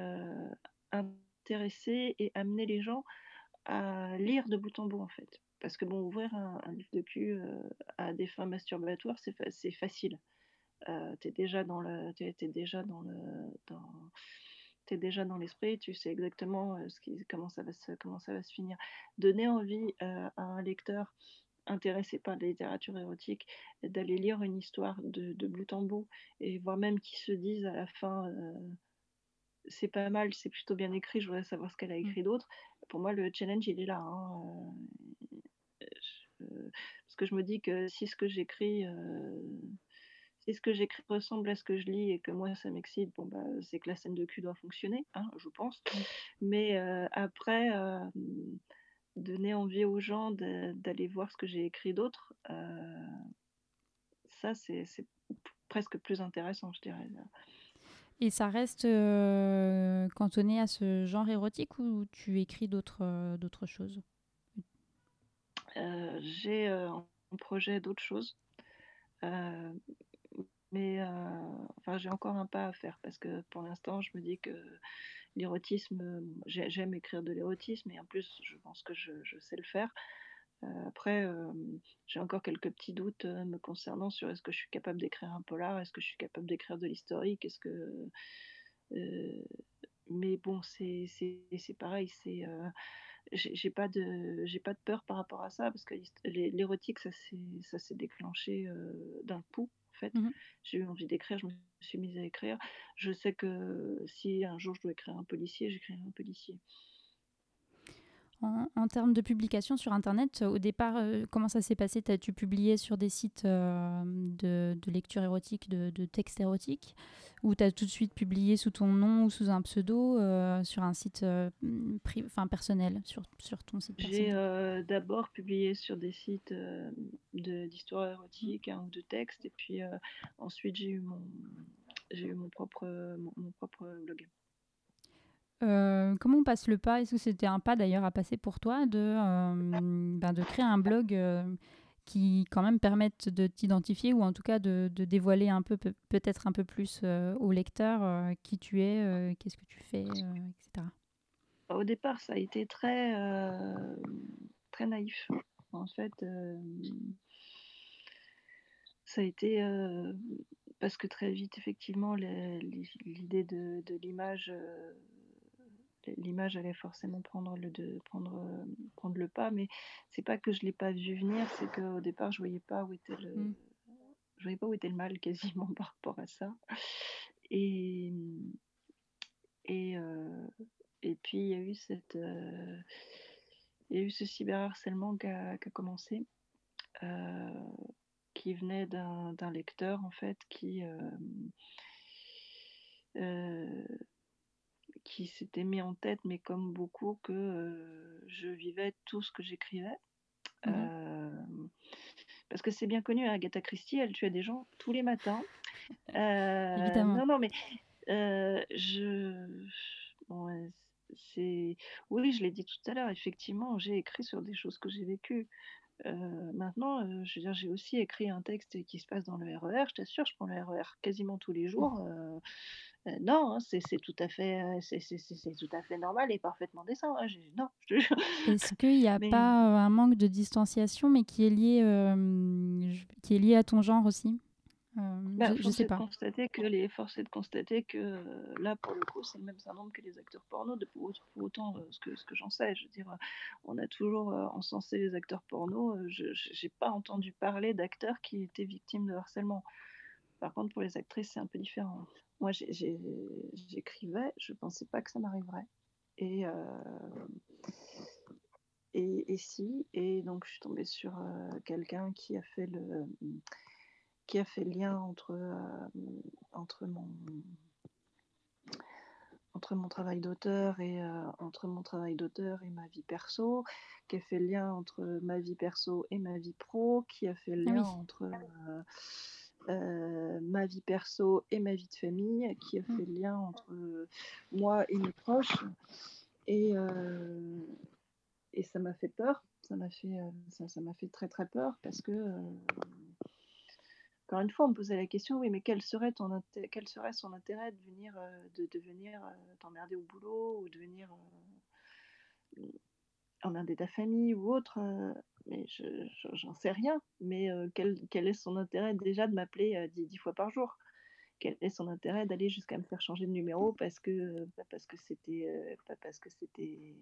intéresser et amener les gens à lire de bout en bout en fait? Parce que bon, ouvrir un, un livre de cul à des fins masturbatoires, c'est fa- c'est facile. Euh, t'es déjà dans le, déjà dans le, dans, déjà dans l'esprit, tu sais exactement euh, ce qui, comment ça va se, comment ça va se finir. Donner envie euh, à un lecteur intéressé par la littérature érotique d'aller lire une histoire de, de bout en bout et voire même qui se disent à la fin euh, c'est pas mal, c'est plutôt bien écrit, je voudrais savoir ce qu'elle a écrit d'autre. Pour moi, le challenge, il est là. hein. Euh, je- parce que je me dis que si ce que j'écris, euh, si ce que j'écris ressemble à ce que je lis et que moi ça m'excite, bon bah c'est que la scène de cul doit fonctionner, hein, je pense. Mais euh, après, euh, donner envie aux gens d'aller voir ce que j'ai écrit d'autre, euh, ça c'est presque plus intéressant, je dirais. Et ça reste cantonné à ce genre érotique ou tu écris d'autres d'autres choses? Euh, j'ai en projet d'autres choses. Euh, mais euh, enfin, j'ai encore un pas à faire parce que pour l'instant, je me dis que l'érotisme, euh, j'ai- j'aime écrire de l'érotisme et en plus, je pense que je, sais le faire. Euh, après, j'ai encore quelques petits doutes me concernant sur est-ce que je suis capable d'écrire un polar, est-ce que je suis capable d'écrire de l'historique, est-ce que. mais bon, c'est pareil, c'est. j'ai pas de pas de peur par rapport à ça parce que l'érotique ça s'est déclenché d'un coup Mhm. j'ai eu envie d'écrire je me suis mise à écrire. Je sais que si un jour je dois écrire un policier j'écrirai un policier En, en termes de publication sur Internet, euh, au départ, euh, comment ça s'est passé? T'as-tu publié sur des sites euh, de, de lecture érotique, de, de textes érotiques? Ou t'as tout de suite publié sous ton nom ou sous un pseudo euh, sur un site pri- personnel, sur, sur ton site j'ai d'abord publié sur des sites euh, de- d'histoire érotique hein, ou de textes et puis ensuite j'ai eu mon j'ai eu mon propre mon, mon propre blog Euh, comment on passe le pas? Est-ce que c'était un pas d'ailleurs à passer pour toi de, euh, ben, de créer un blog euh, qui quand même permette de t'identifier ou en tout cas de, dévoiler un peu, peut- peut-être un peu plus au lecteur qui tu es, qu'est-ce que tu fais, etc. Au départ, ça a été très, très naïf. En fait, ça a été parce que très vite, effectivement, l'idée de, l'image, l'image allait forcément prendre le, de, prendre, prendre le pas. Mais c'est pas que je l'ai pas vu venir, c'est qu'au départ, je voyais pas où était le, Mm. je voyais pas où était le mal quasiment par rapport à ça. Et et euh, et puis il y a eu cette, euh, il y a eu ce cyberharcèlement qui a, commencé, euh, qui venait d'un lecteur en fait qui qui s'était mis en tête, mais comme beaucoup, que je vivais tout ce que j'écrivais. Euh, parce que c'est bien connu, hein, Agatha Christie, elle tuait des gens tous les matins. Euh, Évidemment. Non, non, mais je. bon, ouais, c'est. Oui, je l'ai dit tout à l'heure, effectivement, j'ai écrit sur des choses que j'ai vécues. Euh, maintenant, euh, je veux dire, j'ai aussi écrit un texte qui se passe dans le RER. Je t'assure, je prends le RER quasiment tous les jours. Euh, non, hein, c'est tout à fait, c'est tout à fait normal et parfaitement décent. hein, Non, je te jure. Est-ce qu'il n'y a Mais- pas un manque de distanciation, mais qui est lié, qui est lié à ton genre aussi? Bah, je, je sais pas. constater que les forces est de constater que euh, là pour le coup c'est le même syndrome que les acteurs porno de pour, autant- euh, ce que ce que j'en sais je veux dire euh, on a toujours euh, encensé les acteurs porno euh, je j'ai pas entendu parler d'acteurs qui étaient victimes de harcèlement. Par contre pour les actrices c'est un peu différent. Moi j'écrivais je pensais pas que ça m'arriverait. Et euh, et, et si et donc je suis tombée sur euh, quelqu'un qui a fait le qui a fait le lien entre, euh, entre, mon, entre mon travail d'auteur et euh, entre mon travail d'auteur et ma vie perso, qui a fait le lien entre ma vie perso et ma vie pro, qui a fait le Ah lien oui. entre euh, ma vie perso et ma vie de famille, qui a Mm. fait le lien entre moi et mes proches. Et, et ça m'a fait peur. Ça m'a fait, ça, ça m'a fait très très peur parce que encore une fois, on me posait la question, oui, mais quel serait, son intérêt de venir, euh, de, euh, t'emmerder au boulot ou de venir euh, emmerder ta famille ou autre euh, Mais je, je- j'en sais rien. Mais euh, quel, quel est son intérêt déjà de m'appeler euh, dix, dix fois par jour? Quel est son intérêt d'aller jusqu'à me faire changer de numéro parce que euh, pas parce que c'était euh, pas parce que c'était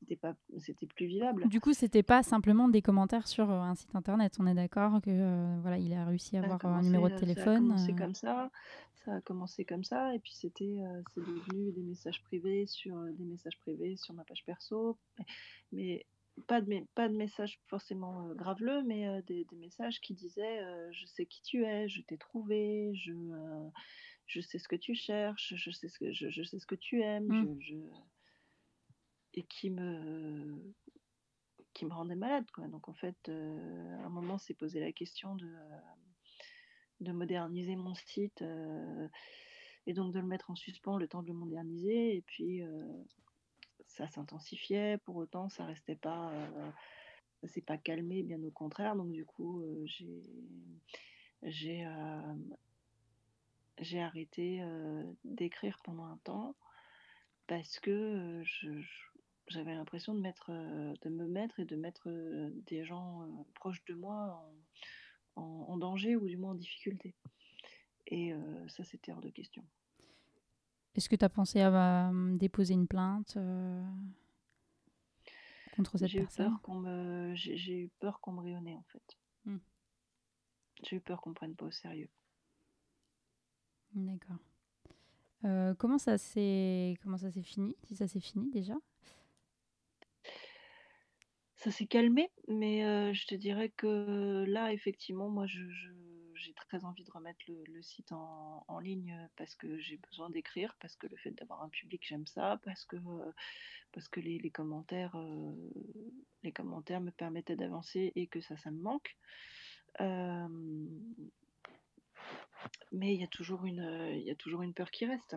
c'était pas c'était plus vivable. Du coup, c'était pas simplement des commentaires sur euh, un site internet. On est d'accord que euh, voilà, il a réussi à Ça avoir un commencé, numéro de euh, téléphone. euh, comme ça, ça a commencé comme ça, et puis c'était, euh, c'est devenu des messages privés sur euh, des messages privés sur ma page perso, mais, pas de pas de messages forcément euh, graveleux, mais euh, des, des messages qui disaient euh, je sais qui tu es, je t'ai trouvé, je euh, je sais ce que tu cherches, je sais ce que je, je sais ce que tu aimes, Mm. je, je- et qui me qui me rendait malade quoi. Donc en fait, euh, à un moment, c'est posé la question de euh, de moderniser mon site euh, et donc de le mettre en suspens le temps de le moderniser. Et puis ça s'intensifiait, pour autant ça restait pas, s'est pas calmé, bien au contraire. Donc du coup, j'ai j'ai j'ai arrêté d'écrire pendant un temps parce que je- j'avais l'impression de mettre, euh, de me mettre et de mettre euh, des gens euh, proches de moi en, en- en danger ou du moins en difficulté. Et euh, ça, c'était hors de question. Est-ce que tu as pensé à euh, déposer une plainte euh, contre cette J'ai eu personne? peur qu'on me, j'ai j'ai eu peur qu'on me rayonnait en fait. Hmm. J'ai eu peur qu'on me prenne pas au sérieux. D'accord. Comment ça s'est comment ça s'est fini? Si ça s'est fini déjà? Ça s'est calmé, mais je te dirais que là, effectivement, moi, j'ai très envie de remettre le, site en, ligne parce que j'ai besoin d'écrire, parce que le fait d'avoir un public, j'aime ça, parce que, parce que les, commentaires, les commentaires me permettaient d'avancer et que ça, ça me manque. Mais il y a toujours une, il y a toujours une peur qui reste.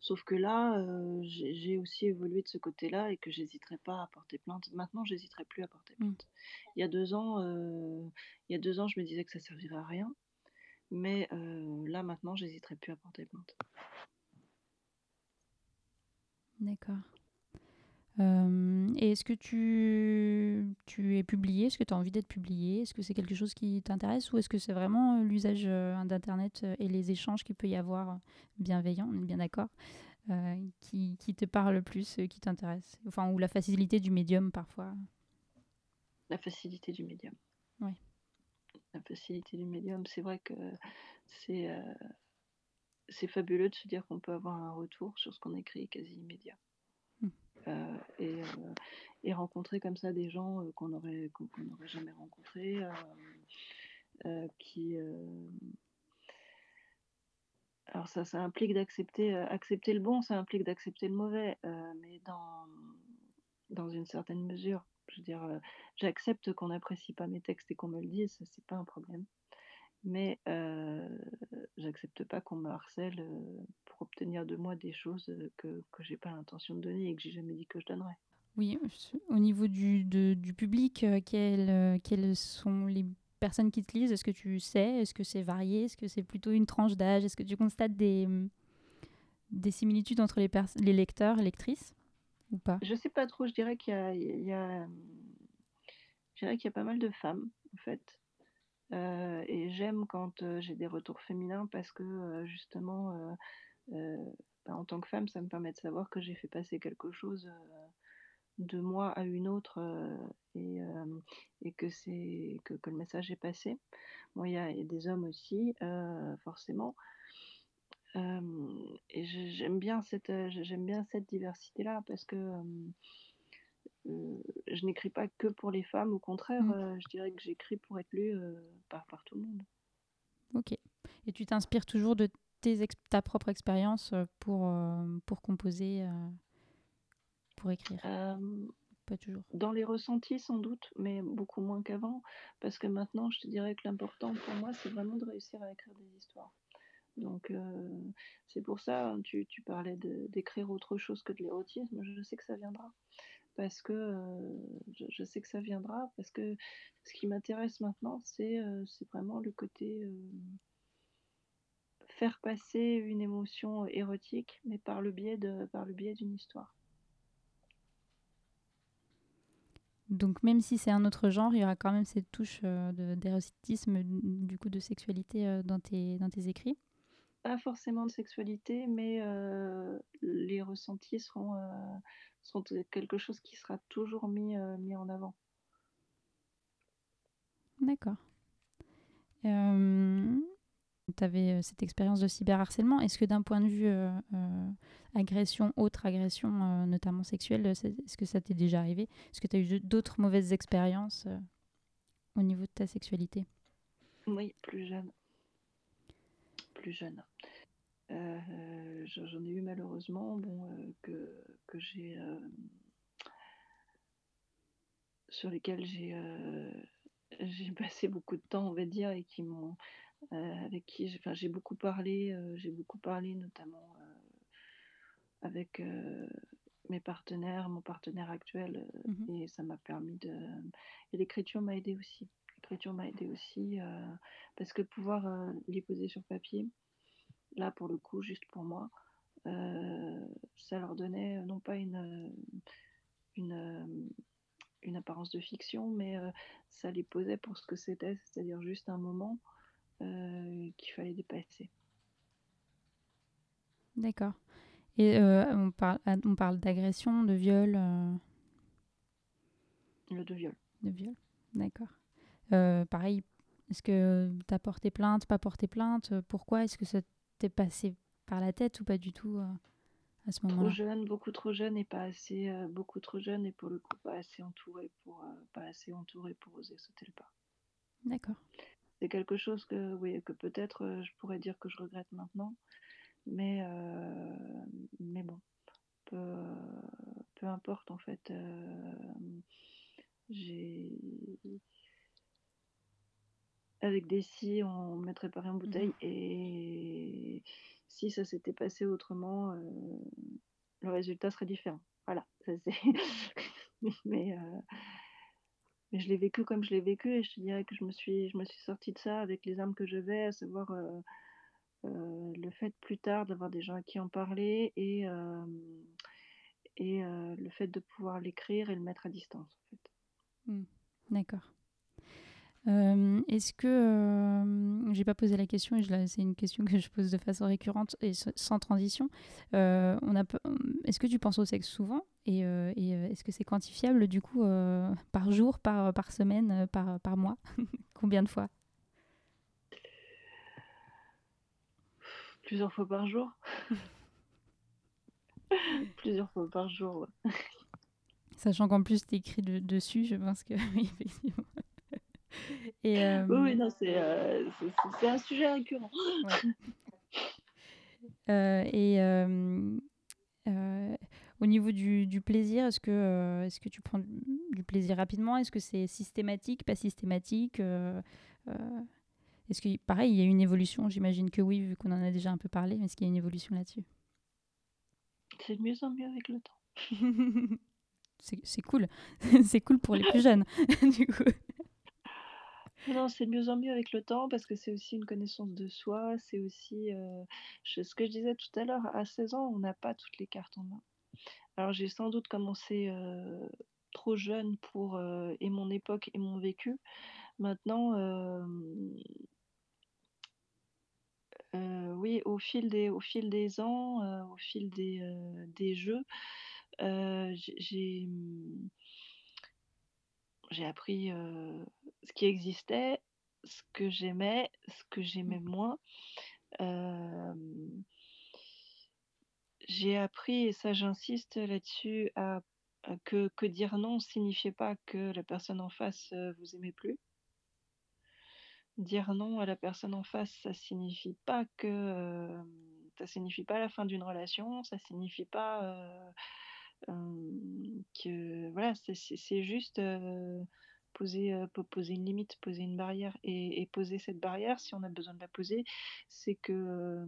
Sauf que là, euh, j'ai j'ai aussi évolué de ce côté-là et que j'hésiterai pas à porter plainte. Maintenant, j'hésiterai plus à porter Mm. plainte. Il y a deux ans, euh, il y a deux ans, je me disais que ça servirait à rien, mais euh, là, maintenant, j'hésiterai plus à porter plainte. D'accord. Euh, et est-ce que tu, tu es publié? Est-ce que tu as envie d'être publié? Est-ce que c'est quelque chose qui t'intéresse? Ou est-ce que c'est vraiment euh, l'usage euh, d'Internet et les échanges qu'il peut y avoir bienveillants, on est bien d'accord, euh, qui, qui te parle le plus, qui t'intéresse Enfin, ou la facilité du médium parfois. La facilité du médium. Oui. La facilité du médium, c'est vrai que c'est euh, c'est fabuleux de se dire qu'on peut avoir un retour sur ce qu'on écrit quasi immédiat. Euh, et, euh, et rencontrer comme ça des gens euh, qu'on aurait qu'on n'aurait jamais rencontrés, qui alors ça, ça implique d'accepter accepter le bon, ça implique d'accepter le mauvais, mais dans dans une certaine mesure. Je veux dire, j'accepte qu'on n'apprécie pas mes textes et qu'on me le dise, c'est pas un problème. Mais j'accepte pas qu'on me harcèle pour obtenir de moi des choses que, que j'ai pas l'intention de donner et que j'ai jamais dit que je donnerais. Oui, au niveau du, de- du public, quelles, quelles sont les personnes qui te lisent? Est-ce que tu sais? Est-ce que c'est varié? Est-ce que c'est plutôt une tranche d'âge? Est-ce que tu constates des, hum, des similitudes entre les, les lecteurs et lectrices ou pas? Je sais pas trop, je dirais qu'il y y a, euh, je dirais qu'il y a pas mal de femmes en fait. Et j'aime quand j'ai des retours féminins parce que justement, bah, en tant que femme, ça me permet de savoir que j'ai fait passer quelque chose de moi à une autre et, que que, le message est passé. Bon, il y a, des hommes aussi, forcément. Et j'aime bien cette j'aime bien cette diversité là parce que je n'écris pas que pour les femmes, au contraire, Mm. euh, je dirais que j'écris pour être lu euh, par, par tout le monde. Ok. Et tu t'inspires toujours de tes ta propre expérience pour, pour composer, pour écrire? Pas toujours. dans les ressentis sans doute, mais beaucoup moins qu'avant, parce que maintenant, je te dirais que l'important pour moi, c'est vraiment de réussir à écrire des histoires. Donc euh, c'est pour ça, hein, tu, tu parlais d'écrire autre chose que de l'érotisme, je sais que ça viendra. Parce que euh, je, je sais que ça viendra, parce que ce qui m'intéresse maintenant, c'est euh, vraiment le côté euh, faire passer une émotion érotique, mais par le biais d'une histoire. Donc même si c'est un autre genre, il y aura quand même cette touche d'érotisme, du coup de sexualité dans, tes, dans tes écrits? Pas forcément de sexualité, mais les ressentis seront, euh, seront quelque chose qui sera toujours mis, euh, mis en avant. D'accord. Euh, tu avais cette expérience de cyberharcèlement. Est-ce que d'un point de vue euh, euh, agression, autre agression, euh, notamment sexuelle, est-ce que ça t'est déjà arrivé? Est-ce que tu as eu d'autres mauvaises expériences euh, au niveau de ta sexualité? Oui, plus jeune. Plus jeune. Euh, j'en j'en ai eu malheureusement bon, euh, que, que j'ai. euh, sur lesquels j'ai euh, j'ai passé beaucoup de temps, on va dire, et qui m'ont. euh, avec qui j'ai enfin, beaucoup parlé, euh, j'ai beaucoup parlé notamment euh, avec euh, mes partenaires, mon partenaire actuel, euh, Mhm. et ça m'a permis de. Et l'écriture m'a aidé aussi. L'écriture m'a aidé aussi euh, parce que pouvoir euh, les poser sur papier, là pour le coup, juste pour moi, euh, ça leur donnait euh, non pas une, euh, une, une apparence de fiction, mais euh, ça les posait pour ce que c'était, c'est-à-dire juste un moment euh, qu'il fallait dépasser. D'accord. Et on parle, on parle d'agression, de viol, Le de viol. de viol. D'accord. Pareil, est-ce que tu as porté plainte, pas porté plainte Pourquoi Est-ce que ça t'est passé par la tête ou pas du tout euh, à ce Trop moment-là? jeune, beaucoup trop jeune et pas assez, euh, beaucoup trop jeune et pour le coup pas assez entouré pour, euh, pas assez entouré pour oser sauter le pas. D'accord. C'est quelque chose que, oui, que peut-être je pourrais dire que je regrette maintenant, mais, euh, mais bon, peu, peu importe en fait. euh, j'ai avec des si, on mettrait pas rien en bouteille. Mhm. Et si ça s'était passé autrement, euh, le résultat serait différent. Voilà. ça, c'est- mais, euh, mais je l'ai vécu comme je l'ai vécu et je te dirais que je me suis, je me suis sortie de ça avec les armes que j'avais, à savoir euh, le fait plus tard d'avoir des gens à qui en parler et, et le fait de pouvoir l'écrire et le mettre à distance. En fait. D'accord. Euh, Est-ce que euh, j'ai pas posé la question et c'est une question que je pose de façon récurrente et sans transition. Euh, on a, pe- est-ce que tu penses au sexe souvent et, euh, et, est-ce que c'est quantifiable du coup par jour, par, par semaine, par, par mois? Combien de fois? Plusieurs fois par jour. Plusieurs fois par jour. ouais. Sachant qu'en plus tu écris de- dessus, je pense que oui, effectivement. Et, euh, Oui, oui, non, c'est euh, c'est- un sujet récurrent. Euh, et euh, euh, au niveau du, du plaisir, est-ce que, euh, est-ce que tu prends du plaisir rapidement? Est-ce que c'est systématique, pas systématique? Euh, euh, Est-ce que, pareil, il y a une évolution? J'imagine que oui, vu qu'on en a déjà un peu parlé, mais est-ce qu'il y a une évolution là-dessus? C'est de mieux en mieux avec le temps. C'est c'est cool. c'est cool pour les plus jeunes, du coup. Non, c'est de mieux en mieux avec le temps parce que c'est aussi une connaissance de soi. C'est aussi ce que je disais tout à l'heure. À 16 ans, on n'a pas toutes les cartes en main. Alors, j'ai sans doute commencé trop jeune pour et mon époque et mon vécu. Maintenant, oui, au fil des, au fil des ans, au fil des, des jeux, j'ai- j'ai j'ai appris euh, ce qui existait, ce que j'aimais, ce que j'aimais moins. Euh, j'ai appris, et ça j'insiste là-dessus, à, à que, que dire non signifiait pas que la personne en face vous aimait plus. Dire non à la personne en face, ça signifie pas que euh, ça signifie pas la fin d'une relation, ça signifie pas que voilà, c'est- juste poser, po- poser une limite, poser une barrière et, poser cette barrière si on a besoin de la poser, c'est que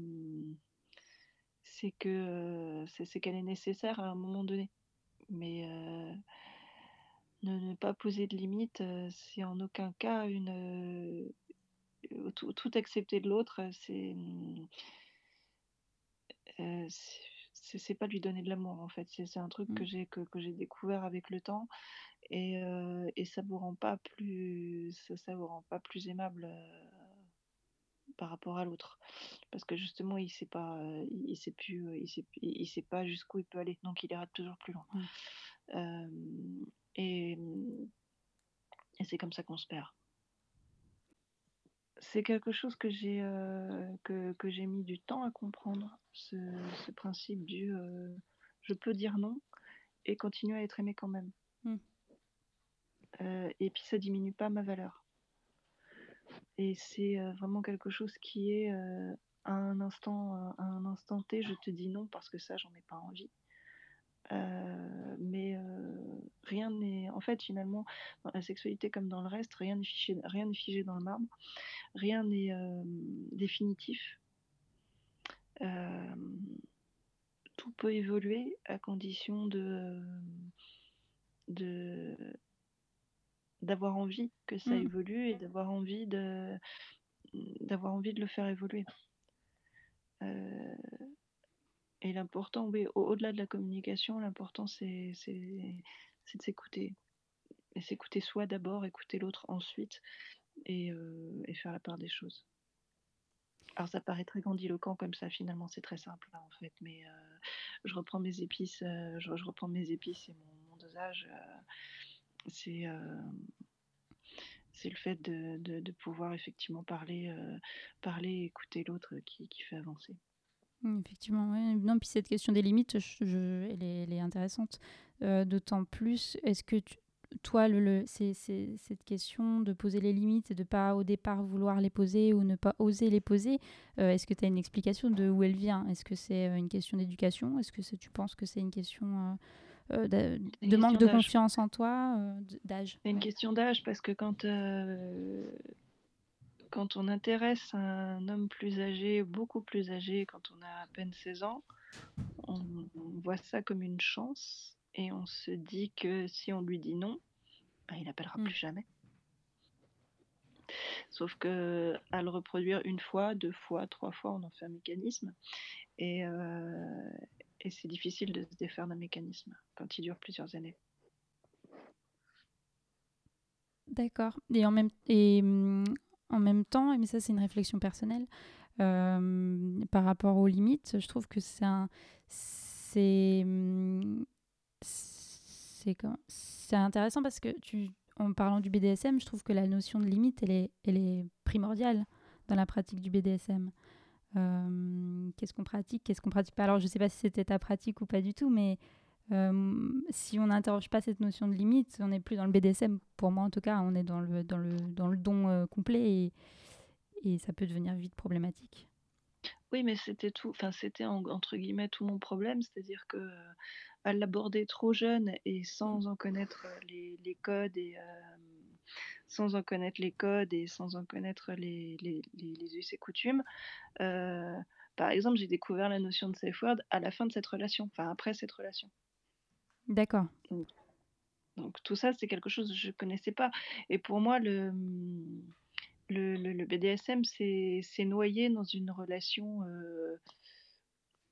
c'est que c'est qu'elle est nécessaire à un moment donné. Mais ne, pas poser de limite, c'est en aucun cas une tout, tout accepter de l'autre, c'est euh, c'est c'est- pas lui donner de l'amour en fait. C'est c'est un truc que Mm. j'ai que, que j'ai découvert avec le temps et, euh, et ça vous rend pas plus ça, ça vous rend pas plus aimable euh, par rapport à l'autre parce que justement il sait pas euh, il, il sait plus euh, il sait, il, il sait pas jusqu'où il peut aller donc il ira toujours plus loin. Mm. Euh, et et c'est comme ça qu'on se perd. C'est quelque chose que j'ai euh, que, que j'ai mis du temps à comprendre, ce, ce principe du euh, je peux dire non et continuer à être aimé quand même. Mm. Euh, et puis ça diminue pas ma valeur. Et c'est vraiment quelque chose qui est à un instant à un instant T, je te dis non parce que ça j'en ai pas envie. Mais rien n'est en fait finalement dans la sexualité comme dans le reste rien n'est figé rien n'est figé dans le marbre rien n'est euh, définitif Euh, tout peut évoluer à condition de de d'avoir envie que ça Mm. évolue et d'avoir envie de d'avoir envie de le faire évoluer Euh, et l'important oui au- au-delà de la communication l'important c'est c'est c'est de s'écouter. Et s'écouter soi d'abord écouter l'autre ensuite et, euh, et faire la part des choses. Alors ça paraît très grandiloquent comme ça finalement c'est très simple hein, en fait mais euh, je reprends mes épices euh, je, reprends mes épices et mon, dosage c'est c'est le fait de, de, pouvoir effectivement parler parler et écouter l'autre qui, qui fait avancer Effectivement, ouais. Non, puis cette question des limites, je, je- elle, est, elle est intéressante. Euh, D'autant plus, est-ce que tu- toi, le, le- cette question de poser les limites et de pas au départ vouloir les poser ou ne pas oser les poser, euh, est-ce que tu as une explication de où elle vient? Est-ce que c'est euh, une question d'éducation? Est-ce que tu penses que c'est une question euh, de, une de manque de confiance en toi, d'âge? C'est une Ouais. question d'âge parce que quand, quand on intéresse un homme plus âgé, beaucoup plus âgé, quand on a à peine 16 ans, on, on voit ça comme une chance et on se dit que si on lui dit non, ben, il n'appellera Mm. plus jamais. Sauf que à le reproduire une fois, deux fois, trois fois, on en fait un mécanisme. Et, euh, et c'est difficile de se défaire d'un mécanisme quand il dure plusieurs années. D'accord. Et en même, et, hum, en même temps, mais ça c'est une réflexion personnelle, euh, par rapport aux limites, je trouve que c'est un, c'est, c'est intéressant parce que tu, en parlant du BDSM, je trouve que la notion de limite, elle est, elle est primordiale dans la pratique du BDSM. Euh, qu'est-ce qu'on pratique, qu'est-ce qu'on pratique pas? Alors je sais pas si c'était ta pratique ou pas du tout, mais euh, si on n'interroge pas cette notion de limite, on n'est plus dans le BDSM, pour moi en tout cas, on est dans le, dans le, dans le don euh, complet et, ça peut devenir vite problématique. Oui, mais c'était tout, enfin c'était en- entre guillemets tout mon problème, c'est-à-dire que euh, l'aborder trop jeune et sans en connaître les, les codes et sans en connaître les codes et sans en connaître les, les, les, us et coutumes, par exemple, j'ai découvert la notion de safe word à la fin de cette relation, enfin après cette relation. D'accord. Donc tout ça, c'est quelque chose que je connaissais pas. Et pour moi, le, le, le- le BDSM, c'est noyé dans une relation euh,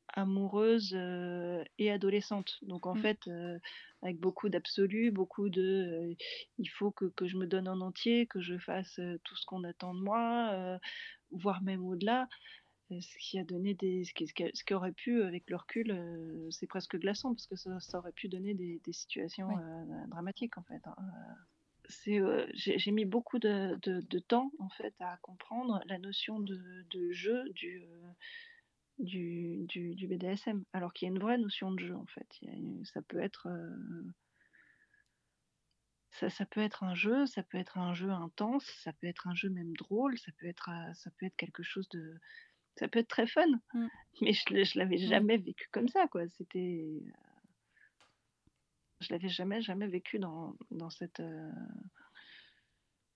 amoureuse euh, et adolescente. Donc en Mm. fait, euh, avec beaucoup d'absolu, beaucoup de il faut que, que je me donne en entier, que je fasse tout ce qu'on attend de moi, voire même au-delà. Euh, Ce qui a donné des, ce qui, ce qui aurait pu, avec le recul, euh, c'est presque glaçant parce que ça, ça aurait pu donner des, des situations euh, dramatiques en fait. hein. Euh, C'est, euh, j'ai mis beaucoup de, de- de temps en fait à comprendre la notion de, de jeu du, euh, du, du, du BDSM, alors qu'il y a une vraie notion de jeu en fait. Il y a une- ça peut être euh, ça, ça peut être un jeu, ça peut être un jeu intense, ça peut être un jeu même drôle, ça peut être, euh, ça peut être quelque chose de, ça peut être très fun, Mm. mais je, je l'avais Oui. jamais vécu comme ça, quoi. C'était, euh, je l'avais jamais, jamais vécu dans, dans cette, euh,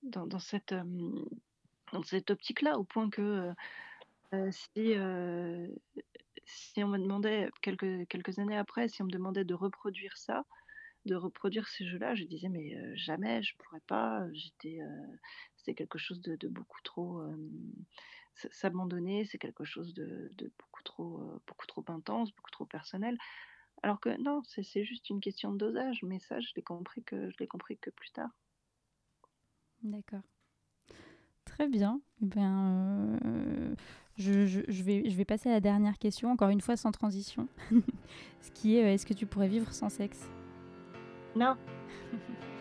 dans, dans cette, euh, dans cette optique-là, au point que euh, si, si on me demandait quelques, quelques années après, si on me demandait de reproduire ça, de reproduire ces jeux-là, je disais mais euh, jamais, je pourrais pas. J'étais, euh, c'était quelque chose de, de beaucoup trop euh, s'abandonner, c'est quelque chose de, de beaucoup trop, euh, beaucoup trop intense, beaucoup trop personnel. Alors que non, c'est juste une question de dosage. Mais ça, je l'ai compris que je compris que plus tard. D'accord. Très bien. Bien, euh, je, je- je vais, je vais passer à la dernière question, encore une fois sans transition. Ce qui est, euh, est-ce que tu pourrais vivre sans sexe? Non.